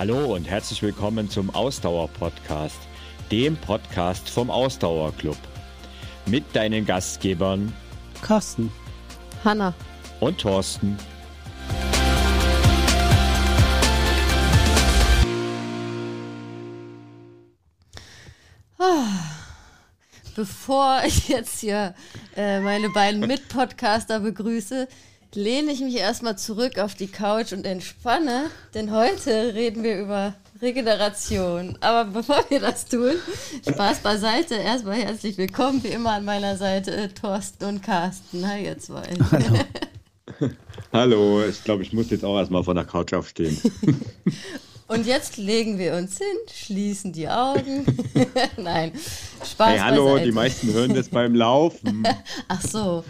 Hallo und herzlich willkommen zum Ausdauer-Podcast, dem Podcast vom Ausdauerclub. Mit deinen Gastgebern Carsten, Hanna und Thorsten. Bevor ich jetzt hier äh, meine beiden Mitpodcaster begrüße, lehne ich mich erstmal zurück auf die Couch und entspanne, denn heute reden wir über Regeneration. Aber bevor wir das tun, Spaß beiseite, erstmal herzlich willkommen, wie immer an meiner Seite äh, Thorsten und Carsten. Hi, ihr zwei. Hallo. Hallo, ich glaube, ich muss jetzt auch erstmal von der Couch aufstehen. Und jetzt legen wir uns hin, schließen die Augen. Nein, Spaß. Hey, hallo, beiseite. die meisten hören das beim Laufen. Ach so.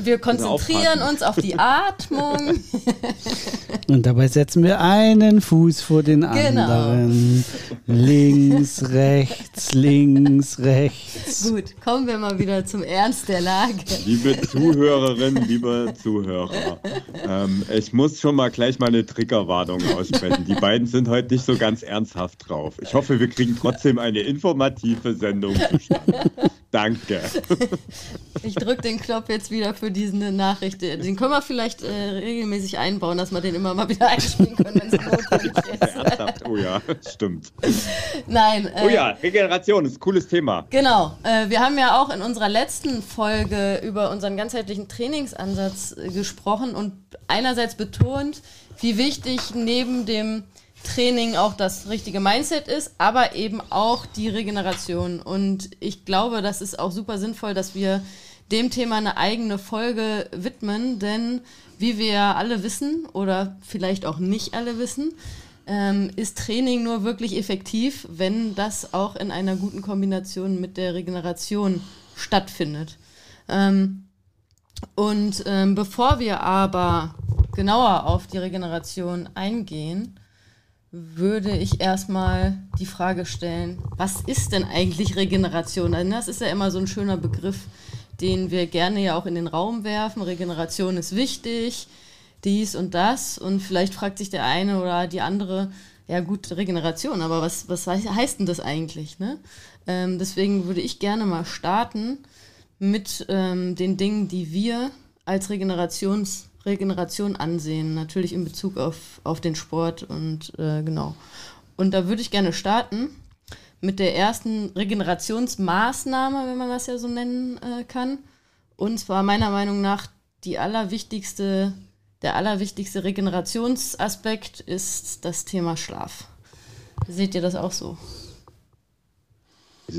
Wir konzentrieren uns auf die Atmung. Und dabei setzen wir einen Fuß vor den Genau. anderen. Links, rechts, links, rechts. Gut, kommen wir mal wieder zum Ernst der Lage. Liebe Zuhörerinnen, liebe Zuhörer, ähm, ich muss schon mal gleich mal eine Triggerwarnung aussprechen. Die beiden sind heute nicht so ganz ernsthaft drauf. Ich hoffe, wir kriegen trotzdem eine informative Sendung zustande. Danke. Ich drücke den Knopf jetzt wieder für diese Nachricht. Den können wir vielleicht äh, regelmäßig einbauen, dass wir den immer mal wieder einspielen können, wenn es notwendig ist. Ernsthaft? Oh ja, stimmt. Nein. Äh, Oh ja, Regeneration ist ein cooles Thema. Genau. Äh, wir haben ja auch in unserer letzten Folge über unseren ganzheitlichen Trainingsansatz äh, gesprochen und einerseits betont, wie wichtig neben dem Training auch das richtige Mindset ist, aber eben auch die Regeneration. Und ich glaube, das ist auch super sinnvoll, dass wir dem Thema eine eigene Folge widmen, denn wie wir alle wissen oder vielleicht auch nicht alle wissen, ähm, ist Training nur wirklich effektiv, wenn das auch in einer guten Kombination mit der Regeneration stattfindet. Ähm, und ähm, bevor wir aber genauer auf die Regeneration eingehen, würde ich erstmal die Frage stellen, was ist denn eigentlich Regeneration? Denn das ist ja immer so ein schöner Begriff, den wir gerne ja auch in den Raum werfen. Regeneration ist wichtig, dies und das. Und vielleicht fragt sich der eine oder die andere, ja gut, Regeneration, aber was, was heißt denn das eigentlich? Ne? Ähm, deswegen würde ich gerne mal starten mit ähm, den Dingen, die wir als Regenerations Regeneration ansehen, natürlich in Bezug auf, auf den Sport und äh, genau. Und da würde ich gerne starten mit der ersten Regenerationsmaßnahme, wenn man das ja so nennen äh, kann. Und zwar meiner Meinung nach die allerwichtigste, der allerwichtigste Regenerationsaspekt ist das Thema Schlaf. Seht ihr das auch so? Das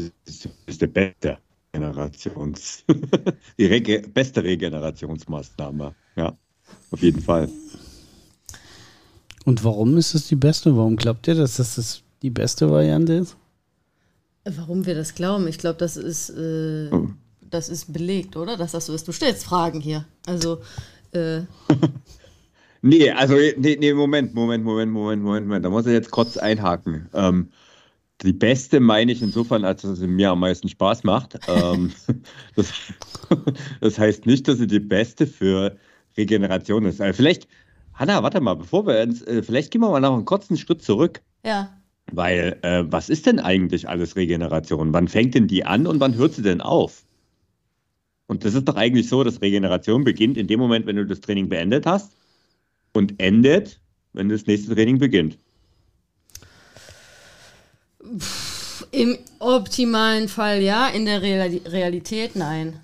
ist, der beste Generations, die Rege beste Regenerationsmaßnahme. Ja, auf jeden Fall. Und warum ist es die beste? Warum glaubt ihr, dass das, das die beste Variante ist? Warum wir das glauben? Ich glaube, das ist, äh, Oh. das ist belegt, oder? Dass das so ist. Du stellst Fragen hier. Also, äh, Nee, also, nee, nee, Moment, Moment, Moment, Moment, Moment, Moment. Da muss ich jetzt kurz einhaken. Ähm, die beste meine ich insofern, als dass sie mir am meisten Spaß macht. ähm, das, das heißt nicht, dass sie die beste für Regeneration ist. Also vielleicht, Hanna, warte mal, bevor wir uns, äh, vielleicht gehen wir mal noch einen kurzen Schritt zurück. ja. Weil, äh, was ist denn eigentlich alles Regeneration? Wann fängt denn die an und wann hört sie denn auf? Und das ist doch eigentlich so, dass Regeneration beginnt in dem Moment, wenn du das Training beendet hast und endet, wenn das nächste Training beginnt. Im optimalen Fall ja, in der Real Realität nein.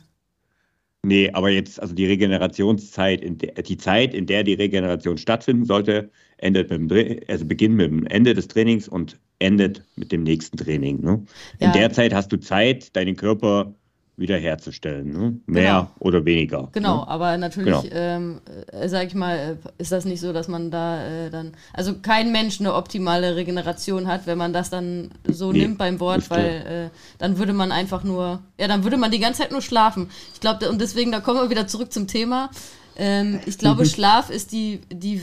Nee, aber jetzt, also die Regenerationszeit, in der, die Zeit, in der die Regeneration stattfinden sollte, endet mit dem, also beginnt mit dem Ende des Trainings und endet mit dem nächsten Training. Ne? In Ja. der Zeit hast du Zeit, deinen Körper wiederherzustellen. Ne? Mehr Genau. oder weniger. Genau, Ne? aber natürlich, Genau. ähm, äh, sag ich mal, äh, ist das nicht so, dass man da äh, dann, also kein Mensch eine optimale Regeneration hat, wenn man das dann so Nee, nimmt beim Wort, weil äh, dann würde man einfach nur, ja, dann würde man die ganze Zeit nur schlafen. Ich glaube, und deswegen, da kommen wir wieder zurück zum Thema. Ähm, ich glaube, Schlaf ist die, die,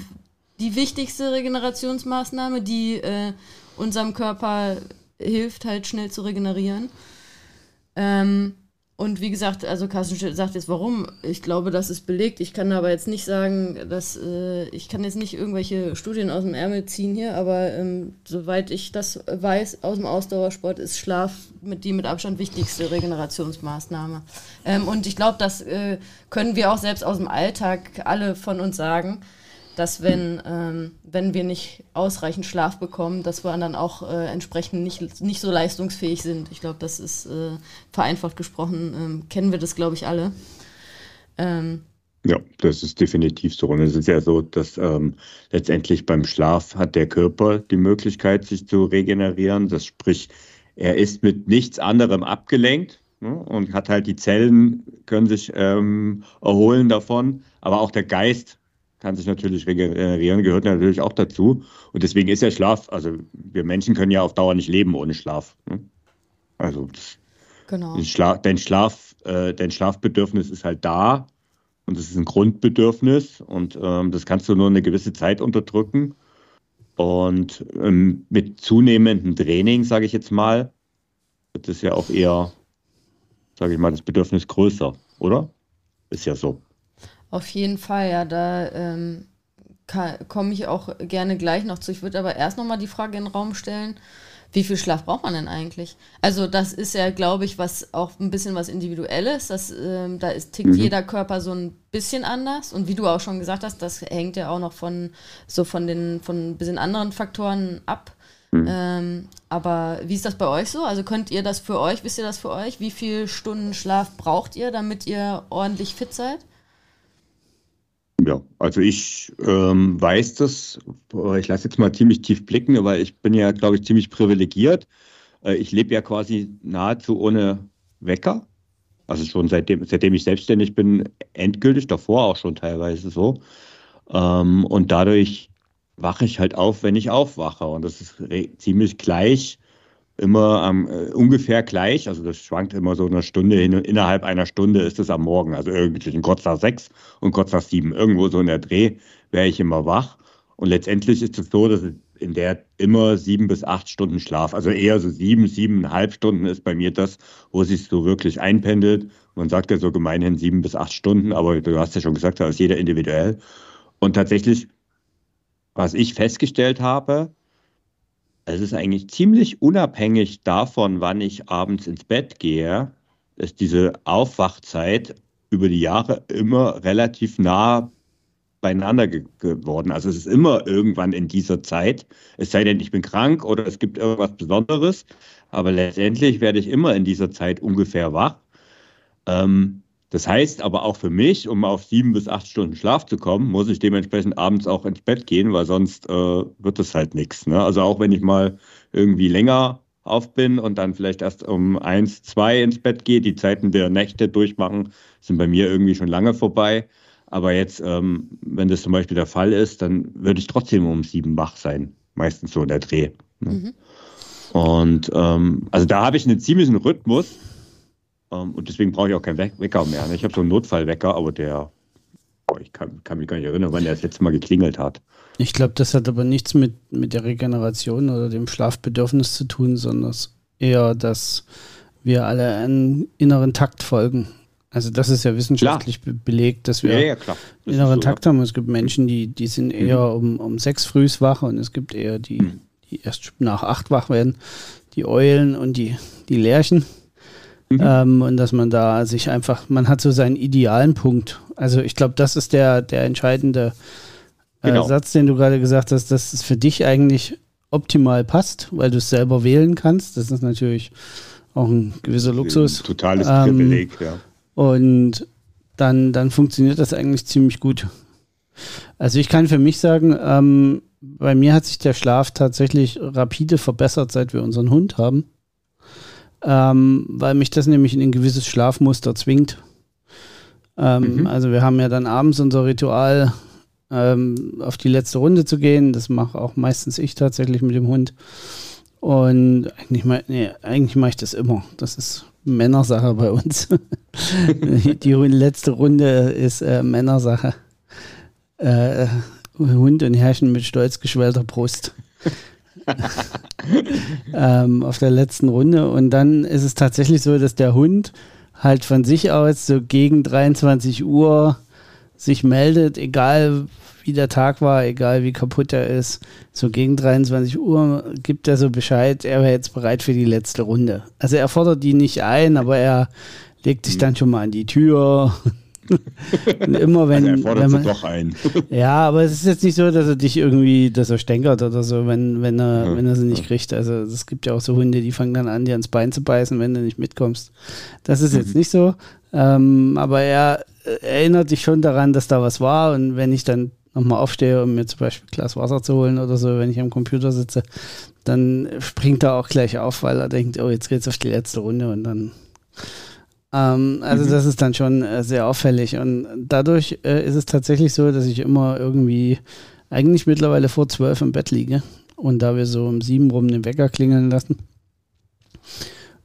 die wichtigste Regenerationsmaßnahme, die äh, unserem Körper hilft, halt schnell zu regenerieren. Ähm, und wie gesagt, also Carsten sagt jetzt, warum? Ich glaube, das ist belegt. Ich kann aber jetzt nicht sagen, dass äh, ich kann jetzt nicht irgendwelche Studien aus dem Ärmel ziehen hier, aber ähm, soweit ich das weiß, aus dem Ausdauersport ist Schlaf mit die mit Abstand wichtigste Regenerationsmaßnahme. Ähm, und ich glaube, das äh, können wir auch selbst aus dem Alltag alle von uns sagen dass wenn, ähm, wenn wir nicht ausreichend Schlaf bekommen, dass wir dann auch äh, entsprechend nicht, nicht so leistungsfähig sind. Ich glaube, das ist äh, vereinfacht gesprochen, ähm, kennen wir das, glaube ich, alle. Ähm, ja, das ist definitiv so. Und es ist ja so, dass ähm, letztendlich beim Schlaf hat der Körper die Möglichkeit, sich zu regenerieren. Das sprich, er ist mit nichts anderem abgelenkt ne, und hat halt die Zellen können sich ähm, erholen davon, aber auch der Geist kann sich natürlich regenerieren, gehört natürlich auch dazu. Und deswegen ist ja Schlaf, also wir Menschen können ja auf Dauer nicht leben ohne Schlaf. Ne? Also genau. Schla dein, Schlaf, äh, dein Schlafbedürfnis ist halt da und es ist ein Grundbedürfnis und ähm, das kannst du nur eine gewisse Zeit unterdrücken. Und ähm, mit zunehmendem Training, sage ich jetzt mal, wird es ja auch eher, sage ich mal, das Bedürfnis größer, oder? Ist ja so. Auf jeden Fall, ja, da ähm, komme ich auch gerne gleich noch zu. Ich würde aber erst nochmal die Frage in den Raum stellen, wie viel Schlaf braucht man denn eigentlich? Also das ist ja, glaube ich, was auch ein bisschen was Individuelles. Das, ähm, da ist, tickt mhm. jeder Körper so ein bisschen anders. Und wie du auch schon gesagt hast, das hängt ja auch noch von so von den von ein bisschen anderen Faktoren ab. Mhm. Ähm, aber wie ist das bei euch so? Also könnt ihr das für euch, wisst ihr das für euch? Wie viele Stunden Schlaf braucht ihr, damit ihr ordentlich fit seid? Ja, also ich ähm, weiß das, ich lasse jetzt mal ziemlich tief blicken, weil ich bin ja, glaube ich, ziemlich privilegiert. Äh, ich lebe ja quasi nahezu ohne Wecker. Also schon seitdem, seitdem ich selbstständig bin, endgültig, davor auch schon teilweise so. Ähm, und dadurch wache ich halt auf, wenn ich aufwache. Und das ist ziemlich gleich immer ähm, ungefähr gleich. Also das schwankt immer so eine Stunde hin. Innerhalb einer Stunde ist es am Morgen. Also irgendwie kurz nach sechs und kurz nach sieben. Irgendwo so in der Dreh wäre ich immer wach. Und letztendlich ist es so, dass in der immer sieben bis acht Stunden Schlaf, also eher so sieben, siebeneinhalb Stunden ist bei mir das, wo sich so wirklich einpendelt. Man sagt ja so gemeinhin sieben bis acht Stunden, aber du hast ja schon gesagt, da ist jeder individuell. Und tatsächlich, was ich festgestellt habe, es ist eigentlich ziemlich unabhängig davon, wann ich abends ins Bett gehe, ist diese Aufwachzeit über die Jahre immer relativ nah beieinander ge geworden. Also es ist immer irgendwann in dieser Zeit, es sei denn, ich bin krank oder es gibt irgendwas Besonderes, aber letztendlich werde ich immer in dieser Zeit ungefähr wach. Ähm, das heißt aber auch für mich, um auf sieben bis acht Stunden Schlaf zu kommen, muss ich dementsprechend abends auch ins Bett gehen, weil sonst äh, wird es halt nichts. Ne? Also auch wenn ich mal irgendwie länger auf bin und dann vielleicht erst um eins, zwei ins Bett gehe, die Zeiten der Nächte durchmachen, sind bei mir irgendwie schon lange vorbei. Aber jetzt, ähm, wenn das zum Beispiel der Fall ist, dann würde ich trotzdem um sieben wach sein. Meistens so in der Dreh. Ne? Mhm. Und ähm, also da habe ich einen ziemlichen Rhythmus und deswegen brauche ich auch keinen Wecker mehr. Ne? Ich habe so einen Notfallwecker, aber der, boah, ich kann, kann, mich gar nicht erinnern, wann der das letzte Mal geklingelt hat. Ich glaube, das hat aber nichts mit, mit der Regeneration oder dem Schlafbedürfnis zu tun, sondern eher, dass wir alle einen inneren Takt folgen. Also das ist ja wissenschaftlich be belegt, dass wir ja, ja, inneren so, Takt haben. Es gibt Menschen, die, die sind mhm. eher um, um sechs frühs wach und es gibt eher die, mhm. die erst nach acht wach werden. Die Eulen und die, die Lerchen. Mhm. Ähm, und dass man da sich einfach, man hat so seinen idealen Punkt. Also ich glaube, das ist der, der entscheidende äh, genau. Satz, den du gerade gesagt hast, dass es für dich eigentlich optimal passt, weil du es selber wählen kannst. Das ist natürlich auch ein gewisser Luxus. Ein totales ähm, Privileg, ja. Und dann, dann funktioniert das eigentlich ziemlich gut. Also ich kann für mich sagen, ähm, bei mir hat sich der Schlaf tatsächlich rapide verbessert, seit wir unseren Hund haben ähm, weil mich das nämlich in ein gewisses Schlafmuster zwingt. Ähm, mhm. Also wir haben ja dann abends unser Ritual, ähm, auf die letzte Runde zu gehen. Das mache auch meistens ich tatsächlich mit dem Hund. Und eigentlich, nee, eigentlich mache ich das immer. Das ist Männersache bei uns. die letzte Runde ist äh, Männersache. Äh, Hund und Herrchen mit stolz geschwellter Brust. Ähm, auf der letzten Runde. Und dann ist es tatsächlich so, dass der Hund halt von sich aus so gegen 23 Uhr sich meldet, egal wie der Tag war, egal wie kaputt er ist, so gegen 23 Uhr gibt er so Bescheid, er wäre jetzt bereit für die letzte Runde. Also er fordert die nicht ein, aber er legt sich dann schon mal an die Tür. Immer wenn, also er fordert wenn man, sie doch ein. ja, aber es ist jetzt nicht so, dass er dich irgendwie, dass er stänkert oder so, wenn, wenn er, ja. wenn er sie nicht kriegt. Also es gibt ja auch so Hunde, die fangen dann an, dir ans Bein zu beißen, wenn du nicht mitkommst. Das ist jetzt mhm. nicht so. Ähm, aber er erinnert dich schon daran, dass da was war und wenn ich dann nochmal aufstehe, um mir zum Beispiel ein Glas Wasser zu holen oder so, wenn ich am Computer sitze, dann springt er auch gleich auf, weil er denkt, oh, jetzt geht's auf die letzte Runde und dann. Ähm, also, mhm. das ist dann schon äh, sehr auffällig. Und dadurch äh, ist es tatsächlich so, dass ich immer irgendwie eigentlich mittlerweile vor zwölf im Bett liege. Und da wir so um sieben rum den Wecker klingeln lassen,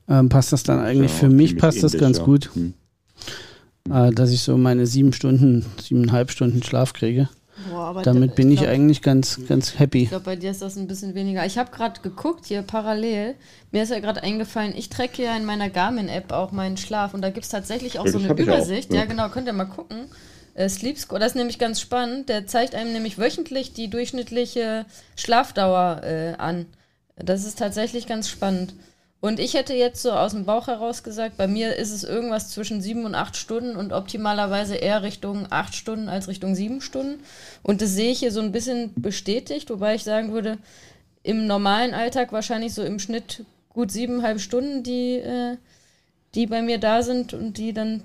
ähm, passt das dann eigentlich ja, für mich passt das ganz ja. gut. Mhm. Äh, dass ich so meine sieben Stunden, siebeneinhalb Stunden Schlaf kriege. Boah, Damit bin ich, glaub, eigentlich ganz, ganz happy. Ich glaube, bei dir ist das ein bisschen weniger. Ich habe gerade geguckt hier parallel. Mir ist ja gerade eingefallen, ich trecke ja in meiner Garmin-App auch meinen Schlaf und da gibt es tatsächlich auch ja, so eine Übersicht. Auch, ja. ja. genau, könnt ihr mal gucken. Äh, Sleep Score, das ist nämlich ganz spannend. Der zeigt einem nämlich wöchentlich die durchschnittliche Schlafdauer äh, an. Das ist tatsächlich ganz spannend. Und ich hätte jetzt so aus dem Bauch heraus gesagt, bei mir ist es irgendwas zwischen sieben und acht Stunden und optimalerweise eher Richtung acht Stunden als Richtung sieben Stunden. Und das sehe ich hier so ein bisschen bestätigt, wobei ich sagen würde, im normalen Alltag wahrscheinlich so im Schnitt gut siebeneinhalb Stunden, die, äh, die bei mir da sind und die dann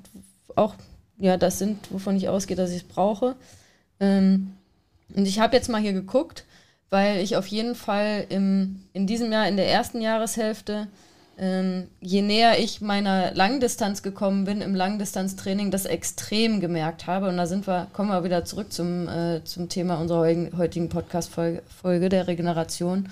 auch, ja, das sind, wovon ich ausgehe, dass ich es brauche. Ähm, und ich habe jetzt mal hier geguckt, weil ich auf jeden Fall im, in diesem Jahr, in der ersten Jahreshälfte, ähm, je näher ich meiner Langdistanz gekommen bin im Langdistanztraining, das extrem gemerkt habe. Und da sind wir, kommen wir wieder zurück zum, äh, zum Thema unserer heutigen Podcast-Folge der Regeneration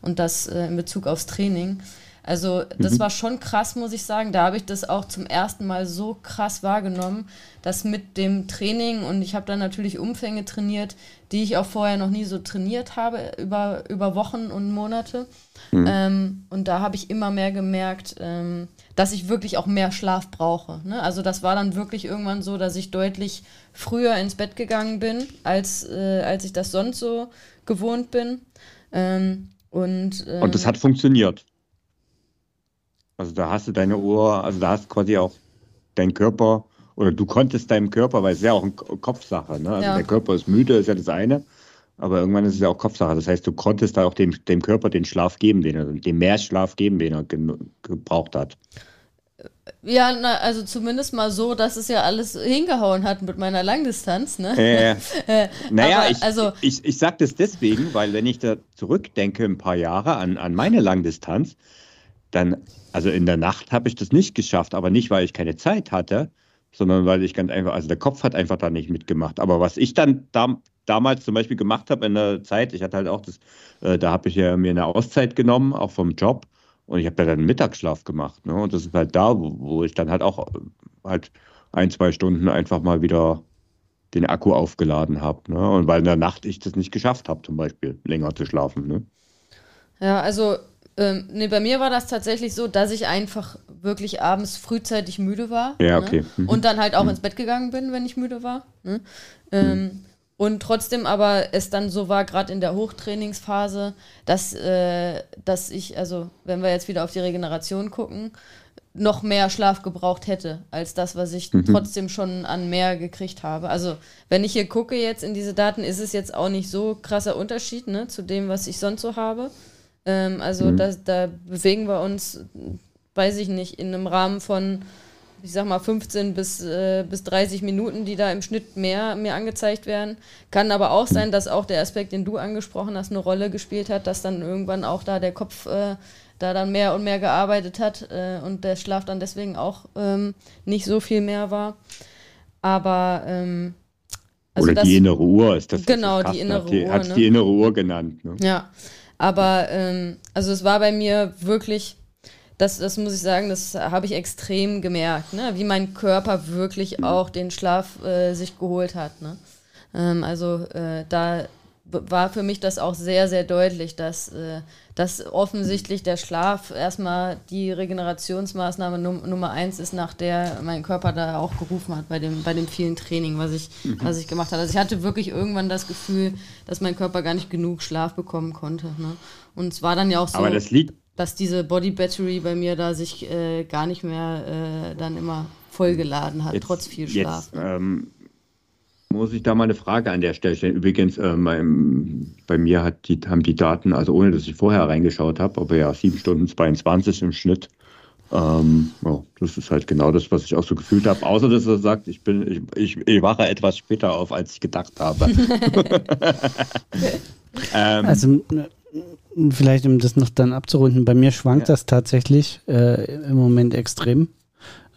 und das äh, in Bezug aufs Training. Also das mhm. war schon krass, muss ich sagen. Da habe ich das auch zum ersten Mal so krass wahrgenommen, dass mit dem Training und ich habe dann natürlich Umfänge trainiert, die ich auch vorher noch nie so trainiert habe über, über Wochen und Monate. Mhm. Ähm, und da habe ich immer mehr gemerkt, ähm, dass ich wirklich auch mehr Schlaf brauche. Ne? Also das war dann wirklich irgendwann so, dass ich deutlich früher ins Bett gegangen bin, als, äh, als ich das sonst so gewohnt bin. Ähm, und, und das ähm, hat funktioniert. Also da hast du deine Uhr, also da hast quasi auch dein Körper oder du konntest deinem Körper, weil es ist ja auch eine Kopfsache, ne? Also ja. der Körper ist müde, ist ja das eine, aber irgendwann ist es ja auch Kopfsache. Das heißt, du konntest da auch dem, dem Körper den Schlaf geben, den er, dem mehr Schlaf geben, den er gebraucht hat. Ja, na, also zumindest mal so, dass es ja alles hingehauen hat mit meiner Langdistanz. Ne? Äh, äh, naja, ich, also, ich, ich sage das deswegen, weil wenn ich da zurückdenke, ein paar Jahre an, an meine Langdistanz, dann, also in der Nacht habe ich das nicht geschafft, aber nicht, weil ich keine Zeit hatte, sondern weil ich ganz einfach, also der Kopf hat einfach da nicht mitgemacht. Aber was ich dann da, damals zum Beispiel gemacht habe in der Zeit, ich hatte halt auch das, äh, da habe ich ja mir eine Auszeit genommen, auch vom Job. Und ich habe da dann einen Mittagsschlaf gemacht. Ne? Und das ist halt da, wo, wo ich dann halt auch äh, halt ein, zwei Stunden einfach mal wieder den Akku aufgeladen habe. Ne? Und weil in der Nacht ich das nicht geschafft habe, zum Beispiel länger zu schlafen. Ne? Ja, also ähm, nee, bei mir war das tatsächlich so, dass ich einfach wirklich abends frühzeitig müde war. Ja, ne? okay. Mhm. Und dann halt auch mhm. ins Bett gegangen bin, wenn ich müde war. Ne? Ähm, mhm. Und trotzdem aber es dann so war, gerade in der Hochtrainingsphase, dass, äh, dass ich, also wenn wir jetzt wieder auf die Regeneration gucken, noch mehr Schlaf gebraucht hätte, als das, was ich mhm. trotzdem schon an mehr gekriegt habe. Also, wenn ich hier gucke jetzt in diese Daten, ist es jetzt auch nicht so krasser Unterschied ne, zu dem, was ich sonst so habe. Ähm, also mhm. da, da bewegen wir uns, weiß ich nicht, in einem Rahmen von, ich sag mal, 15 bis, äh, bis 30 Minuten, die da im Schnitt mehr mir angezeigt werden. Kann aber auch sein, dass auch der Aspekt, den du angesprochen hast, eine Rolle gespielt hat, dass dann irgendwann auch da der Kopf äh, da dann mehr und mehr gearbeitet hat äh, und der Schlaf dann deswegen auch ähm, nicht so viel mehr war. Aber ähm, also Oder das, die innere Uhr ist das. Genau, das die innere Uhr. Hat ne? die innere Uhr genannt. Ne? Ja, aber ähm, also es war bei mir wirklich, das, das muss ich sagen, das habe ich extrem gemerkt, ne? wie mein Körper wirklich auch den Schlaf äh, sich geholt hat. Ne? Ähm, also äh, da war für mich das auch sehr, sehr deutlich, dass, äh, dass offensichtlich der Schlaf erstmal die Regenerationsmaßnahme Num Nummer eins ist, nach der mein Körper da auch gerufen hat bei dem, bei dem vielen Training, was ich, mhm. was ich gemacht habe. Also ich hatte wirklich irgendwann das Gefühl, dass mein Körper gar nicht genug Schlaf bekommen konnte. Ne? Und es war dann ja auch so. Das dass diese Body Battery bei mir da sich äh, gar nicht mehr äh, dann immer vollgeladen hat, jetzt, trotz viel Schlaf. Jetzt, ähm, muss ich da mal eine Frage an der Stelle stellen. Übrigens, äh, mein, bei mir hat die, haben die Daten, also ohne dass ich vorher reingeschaut habe, aber ja 7 Stunden 22 im Schnitt. Ähm, ja, das ist halt genau das, was ich auch so gefühlt habe. Außer dass er sagt, ich bin, ich, ich, ich wache etwas später auf, als ich gedacht habe. ähm, also vielleicht um das noch dann abzurunden, bei mir schwankt ja. das tatsächlich äh, im Moment extrem.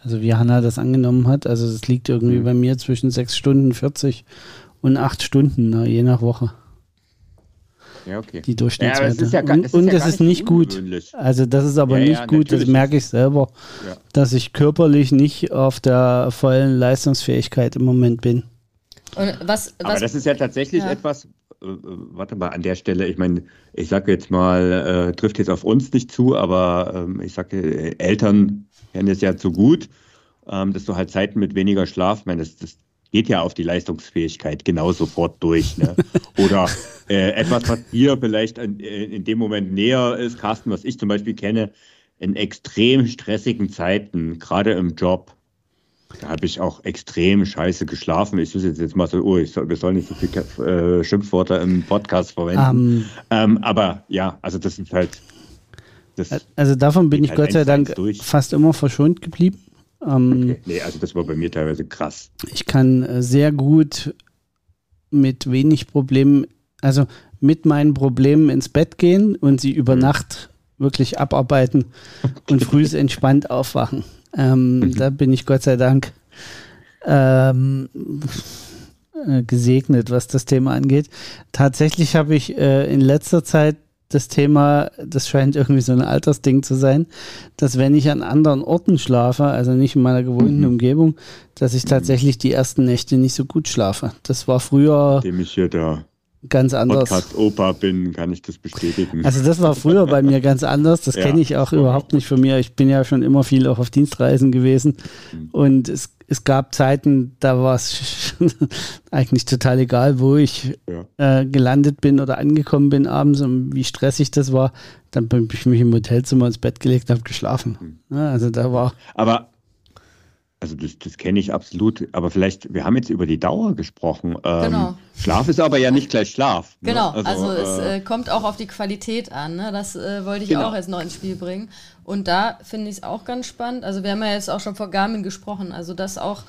Also wie Hanna das angenommen hat. Also es liegt irgendwie mhm. bei mir zwischen 6 Stunden 40 und 8 Stunden, ne, je nach Woche. Ja, okay. Die Durchschnittswerte. Ja, ja und, und das ist nicht gut. Also das ist aber nicht gut, das merke ich selber, dass ich körperlich nicht auf der vollen Leistungsfähigkeit im Moment bin. Was, was, aber das ist ja tatsächlich etwas, äh, äh, warte mal, an der Stelle, ich meine, ich sage jetzt mal, äh, trifft jetzt auf uns nicht zu, aber ähm, ich sage, äh, Eltern kennen es ja zu gut, ähm, dass du halt Zeiten mit weniger Schlaf, ich meine, das, das geht ja auf die Leistungsfähigkeit genau sofort durch. Ne? Oder äh, etwas, was dir vielleicht in, in, dem Moment näher ist, Carsten, was ich zum Beispiel kenne, in extrem stressigen Zeiten, gerade im Job, da habe ich auch extrem scheiße geschlafen. Ich wüsste jetzt mal so, oh, soll, wir sollen nicht so viel äh, Schimpfworte im Podcast verwenden. Um, ähm, aber ja, also das ist halt das also davon bin ich halt Gott sei Dank fast immer verschont geblieben. Ähm, okay. Nee, also das war bei mir teilweise krass. Ich kann äh, sehr gut mit wenig Problemen, also mit meinen Problemen ins Bett gehen und sie über mhm. Nacht wirklich abarbeiten okay. und früh entspannt aufwachen. Ähm, mhm. Da bin ich Gott sei Dank ähm, äh, gesegnet, was das Thema angeht. Tatsächlich habe ich äh, in letzter Zeit das Thema, das scheint irgendwie so ein Altersding zu sein, dass wenn ich an anderen Orten schlafe, also nicht in meiner gewohnten mhm. Umgebung, dass ich tatsächlich die ersten Nächte nicht so gut schlafe. Das war früher. Dem ich hier da ganz anders. Podcast-Opa bin, kann ich das bestätigen. Also das war früher bei mir ganz anders. Das ja, kenne ich auch überhaupt nicht von mir. Ich bin ja schon immer viel auch auf Dienstreisen gewesen. Mhm. Und es es gab Zeiten, da war es eigentlich total egal, wo ich ja. äh, gelandet bin oder angekommen bin abends und wie stressig das war. Dann bin ich mich im Hotelzimmer ins Bett gelegt und habe geschlafen. Mhm. Ja, also da war. Aber also das, das kenne ich absolut, aber vielleicht, wir haben jetzt über die Dauer gesprochen. Ähm, genau. Schlaf ist aber ja nicht gleich Schlaf. Ne? Genau, also, also es äh, kommt auch auf die Qualität an. Ne? Das äh, wollte ich genau. auch jetzt noch ins Spiel bringen. Und da finde ich es auch ganz spannend. Also wir haben ja jetzt auch schon vor Garmin gesprochen. Also das auch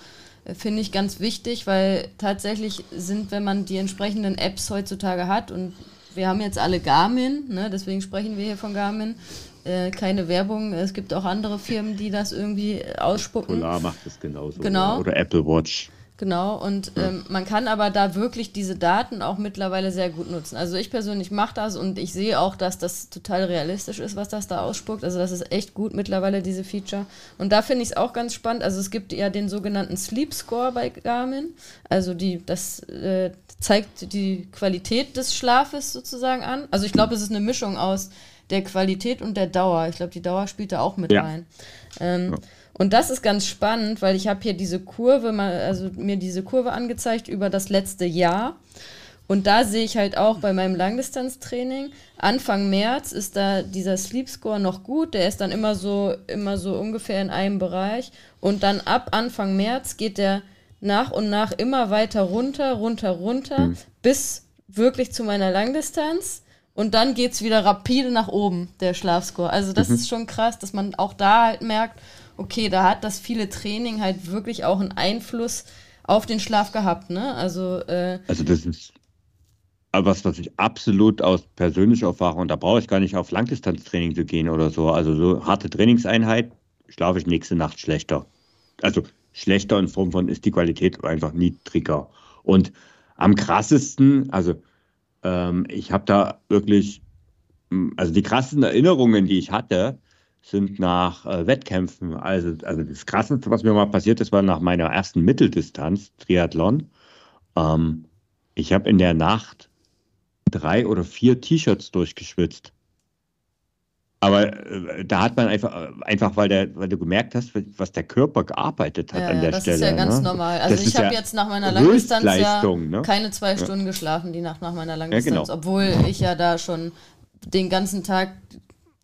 äh, finde ich ganz wichtig, weil tatsächlich sind, wenn man die entsprechenden Apps heutzutage hat und wir haben jetzt alle Garmin, ne? deswegen sprechen wir hier von Garmin, äh, keine Werbung. Es gibt auch andere Firmen, die das irgendwie ausspucken. Polar macht es genauso. Genau. Oder, Apple Watch. Genau, und ja. ähm, man kann aber da wirklich diese Daten auch mittlerweile sehr gut nutzen. Also ich persönlich mache das und ich sehe auch, dass das total realistisch ist, was das da ausspuckt. Also das ist echt gut mittlerweile, diese Feature. Und da finde ich es auch ganz spannend. Also es gibt ja den sogenannten Sleep Score bei Garmin. Also die, das äh, zeigt die Qualität des Schlafes sozusagen an. Also ich glaube, es ist eine Mischung aus der Qualität und der Dauer. Ich glaube, die Dauer spielt da auch mit ja. rein. Ähm, ja. Und das ist ganz spannend, weil ich habe hier diese Kurve, mal, also mir diese Kurve angezeigt über das letzte Jahr. Und da sehe ich halt auch bei meinem Langdistanztraining, Anfang März ist da dieser Sleep Score noch gut, der ist dann immer so, immer so ungefähr in einem Bereich. Und dann ab Anfang März geht der nach und nach immer weiter runter, runter, runter, mhm. bis wirklich zu meiner Langdistanz. Und dann geht es wieder rapide nach oben, der Schlafscore. Also das mhm. ist schon krass, dass man auch da halt merkt, okay, da hat das viele Training halt wirklich auch einen Einfluss auf den Schlaf gehabt, ne? Also, äh, also das ist was, was ich absolut aus persönlicher Erfahrung, und da brauche ich gar nicht auf Langdistanztraining zu gehen oder so. Also so harte Trainingseinheit, schlafe ich nächste Nacht schlechter. Also schlechter in Form von ist die Qualität einfach niedriger. Und am krassesten, also ähm, ich habe da wirklich, also die krassen Erinnerungen, die ich hatte, sind nach äh, Wettkämpfen. Also, also das Krasseste, was mir mal passiert ist, war nach meiner ersten Mitteldistanz, Triathlon. Ähm, ich habe in der Nacht drei oder vier T-Shirts durchgeschwitzt. Aber äh, da hat man einfach, äh, einfach weil, der, weil du gemerkt hast, was der Körper gearbeitet hat Ja, an ja, der das Stelle. ist ja ganz ne? normal. Also Das ich habe ja jetzt nach meiner Langdistanz ja ne? keine zwei Stunden geschlafen, die Nacht nach meiner Langdistanz, genau. obwohl ich ja da schon den ganzen Tag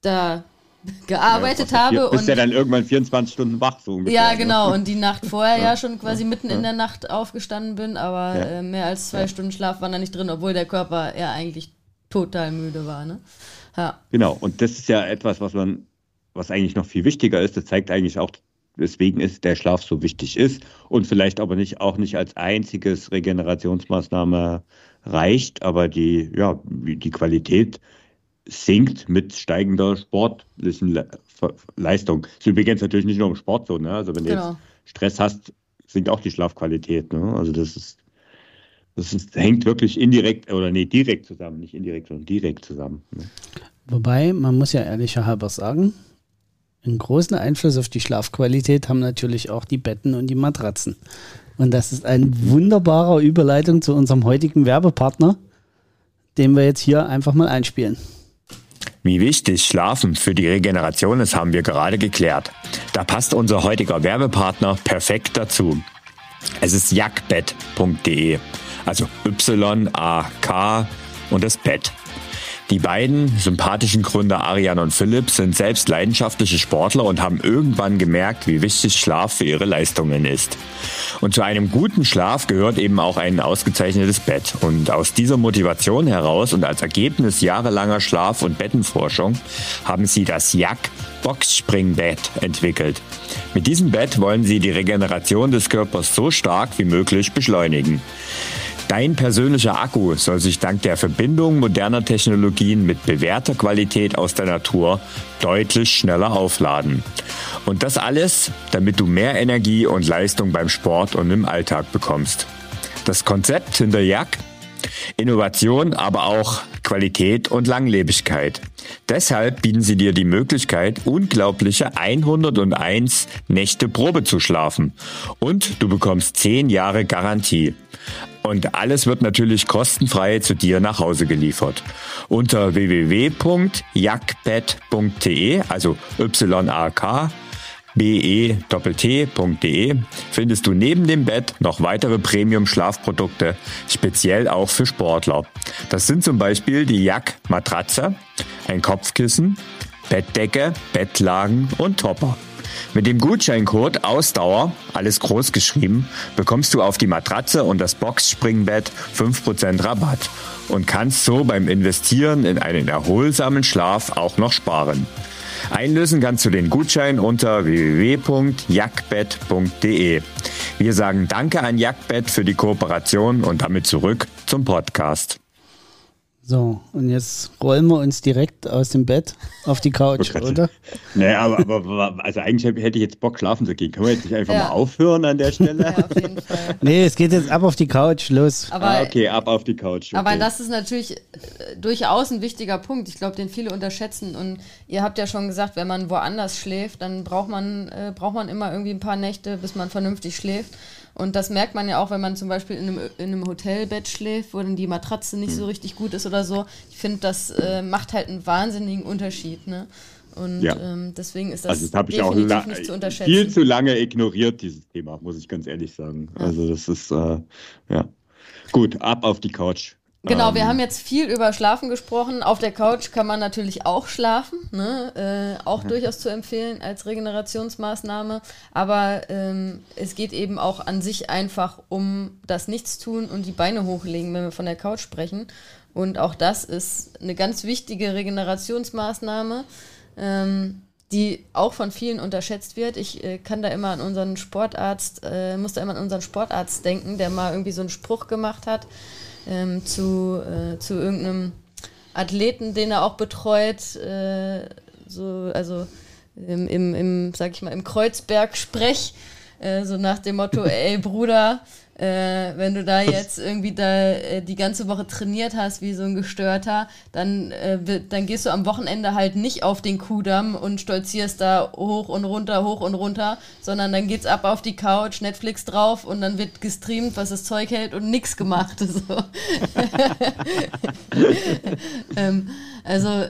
da gearbeitet Ja, habe. Du bist und ja dann irgendwann 24 Stunden wach, so ungefähr. Ja, ne? genau. Und die Nacht vorher ja, schon quasi mitten in der Nacht aufgestanden bin, aber Ja. äh, mehr als zwei Stunden Schlaf waren da nicht drin, obwohl der Körper ja eigentlich total müde war. Ne? Ja. Genau, und das ist ja etwas, was man, was eigentlich noch viel wichtiger ist. Das zeigt eigentlich auch, weswegen ist der Schlaf so wichtig ist und vielleicht aber nicht auch nicht als einziges Regenerationsmaßnahme reicht, aber die, ja, die Qualität sinkt mit steigender sportlichen Le Leistung. Das ist übrigens natürlich nicht nur im Sport so, ne? Also wenn du Genau. jetzt Stress hast, sinkt auch die Schlafqualität. Ne? Also das ist, das ist, hängt wirklich indirekt oder nee, direkt zusammen, nicht indirekt, sondern direkt zusammen. Ne? Wobei, man muss ja ehrlicherhalber sagen, einen großen Einfluss auf die Schlafqualität haben natürlich auch die Betten und die Matratzen. Und das ist eine wunderbare Überleitung zu unserem heutigen Werbepartner, den wir jetzt hier einfach mal einspielen. Wie wichtig Schlafen für die Regeneration ist, haben wir gerade geklärt. Da passt unser heutiger Werbepartner perfekt dazu. Es ist jackbett.de, also Y-A-K und das Bett. Die beiden sympathischen Gründer Arian und Philipp sind selbst leidenschaftliche Sportler und haben irgendwann gemerkt, wie wichtig Schlaf für ihre Leistungen ist. Und zu einem guten Schlaf gehört eben auch ein ausgezeichnetes Bett. Und aus dieser Motivation heraus und als Ergebnis jahrelanger Schlaf- und Bettenforschung haben sie das Jack Boxspringbett entwickelt. Mit diesem Bett wollen sie die Regeneration des Körpers so stark wie möglich beschleunigen. Dein persönlicher Akku soll sich dank der Verbindung moderner Technologien mit bewährter Qualität aus der Natur deutlich schneller aufladen. Und das alles, damit du mehr Energie und Leistung beim Sport und im Alltag bekommst. Das Konzept hinter Jack? Innovation, aber auch Qualität und Langlebigkeit. Deshalb bieten sie dir die Möglichkeit, unglaubliche 101 Nächte Probe zu schlafen. Und du bekommst 10 Jahre Garantie. Und alles wird natürlich kostenfrei zu dir nach Hause geliefert. Unter www.jackbett.de, also Y-A-K, be.de findest du neben dem Bett noch weitere Premium-Schlafprodukte, speziell auch für Sportler. Das sind zum Beispiel die Jack Matratze, ein Kopfkissen, Bettdecke, Bettlagen und Topper. Mit dem Gutscheincode Ausdauer, alles groß geschrieben, bekommst du auf die Matratze und das Boxspringbett 5% Rabatt und kannst so beim Investieren in einen erholsamen Schlaf auch noch sparen. Einlösen kannst du den Gutschein unter www.jackbett.de. Wir sagen Danke an Jackbett für die Kooperation und damit zurück zum Podcast. So, und jetzt rollen wir uns direkt aus dem Bett auf die Couch, oder? Naja, aber, aber also eigentlich hätte ich jetzt Bock, schlafen zu gehen. Können wir jetzt nicht einfach Ja. mal aufhören an der Stelle? ja, auf jeden Fall. Nee, es geht jetzt ab auf die Couch, los. Aber, ah, okay, ab auf die Couch. Okay. aber das ist natürlich äh, durchaus ein wichtiger Punkt. Ich glaube, den viele unterschätzen. Und ihr habt ja schon gesagt, wenn man woanders schläft, dann braucht man, äh, braucht man immer irgendwie ein paar Nächte, bis man vernünftig schläft. Und das merkt man ja auch, wenn man zum Beispiel in einem, in einem Hotelbett schläft, wo dann die Matratze nicht Hm. so richtig gut ist oder so. Ich finde, das äh, macht halt einen wahnsinnigen Unterschied. Ne? Und Ja. ähm, deswegen ist das, also das habe ich auch definitiv la- nicht zu unterschätzen. viel zu lange ignoriert, dieses Thema, muss ich ganz ehrlich sagen. Also das ist, äh, ja. Gut, ab auf die Couch. Genau, wir Ähm, haben jetzt viel über Schlafen gesprochen. Auf der Couch kann man natürlich auch schlafen, ne? äh, auch durchaus zu empfehlen als Regenerationsmaßnahme. Aber ähm, es geht eben auch an sich einfach um das Nichtstun und die Beine hochlegen, wenn wir von der Couch sprechen. Und auch das ist eine ganz wichtige Regenerationsmaßnahme, ähm, die auch von vielen unterschätzt wird. Ich äh, kann da immer an unseren Sportarzt, äh, muss da immer an unseren Sportarzt denken, der mal irgendwie so einen Spruch gemacht hat ähm, zu, äh, zu irgendeinem Athleten, den er auch betreut, äh, so, also im, im, im, sag ich mal, im Kreuzberg-Sprech. Äh, so nach dem Motto, ey Bruder, äh, wenn du da jetzt irgendwie da äh, die ganze Woche trainiert hast wie so ein Gestörter, dann, äh, dann gehst du am Wochenende halt nicht auf den Kudamm und stolzierst da hoch und runter, hoch und runter, sondern dann geht's ab auf die Couch, Netflix drauf und dann wird gestreamt, was das Zeug hält und nix gemacht. So. ähm, also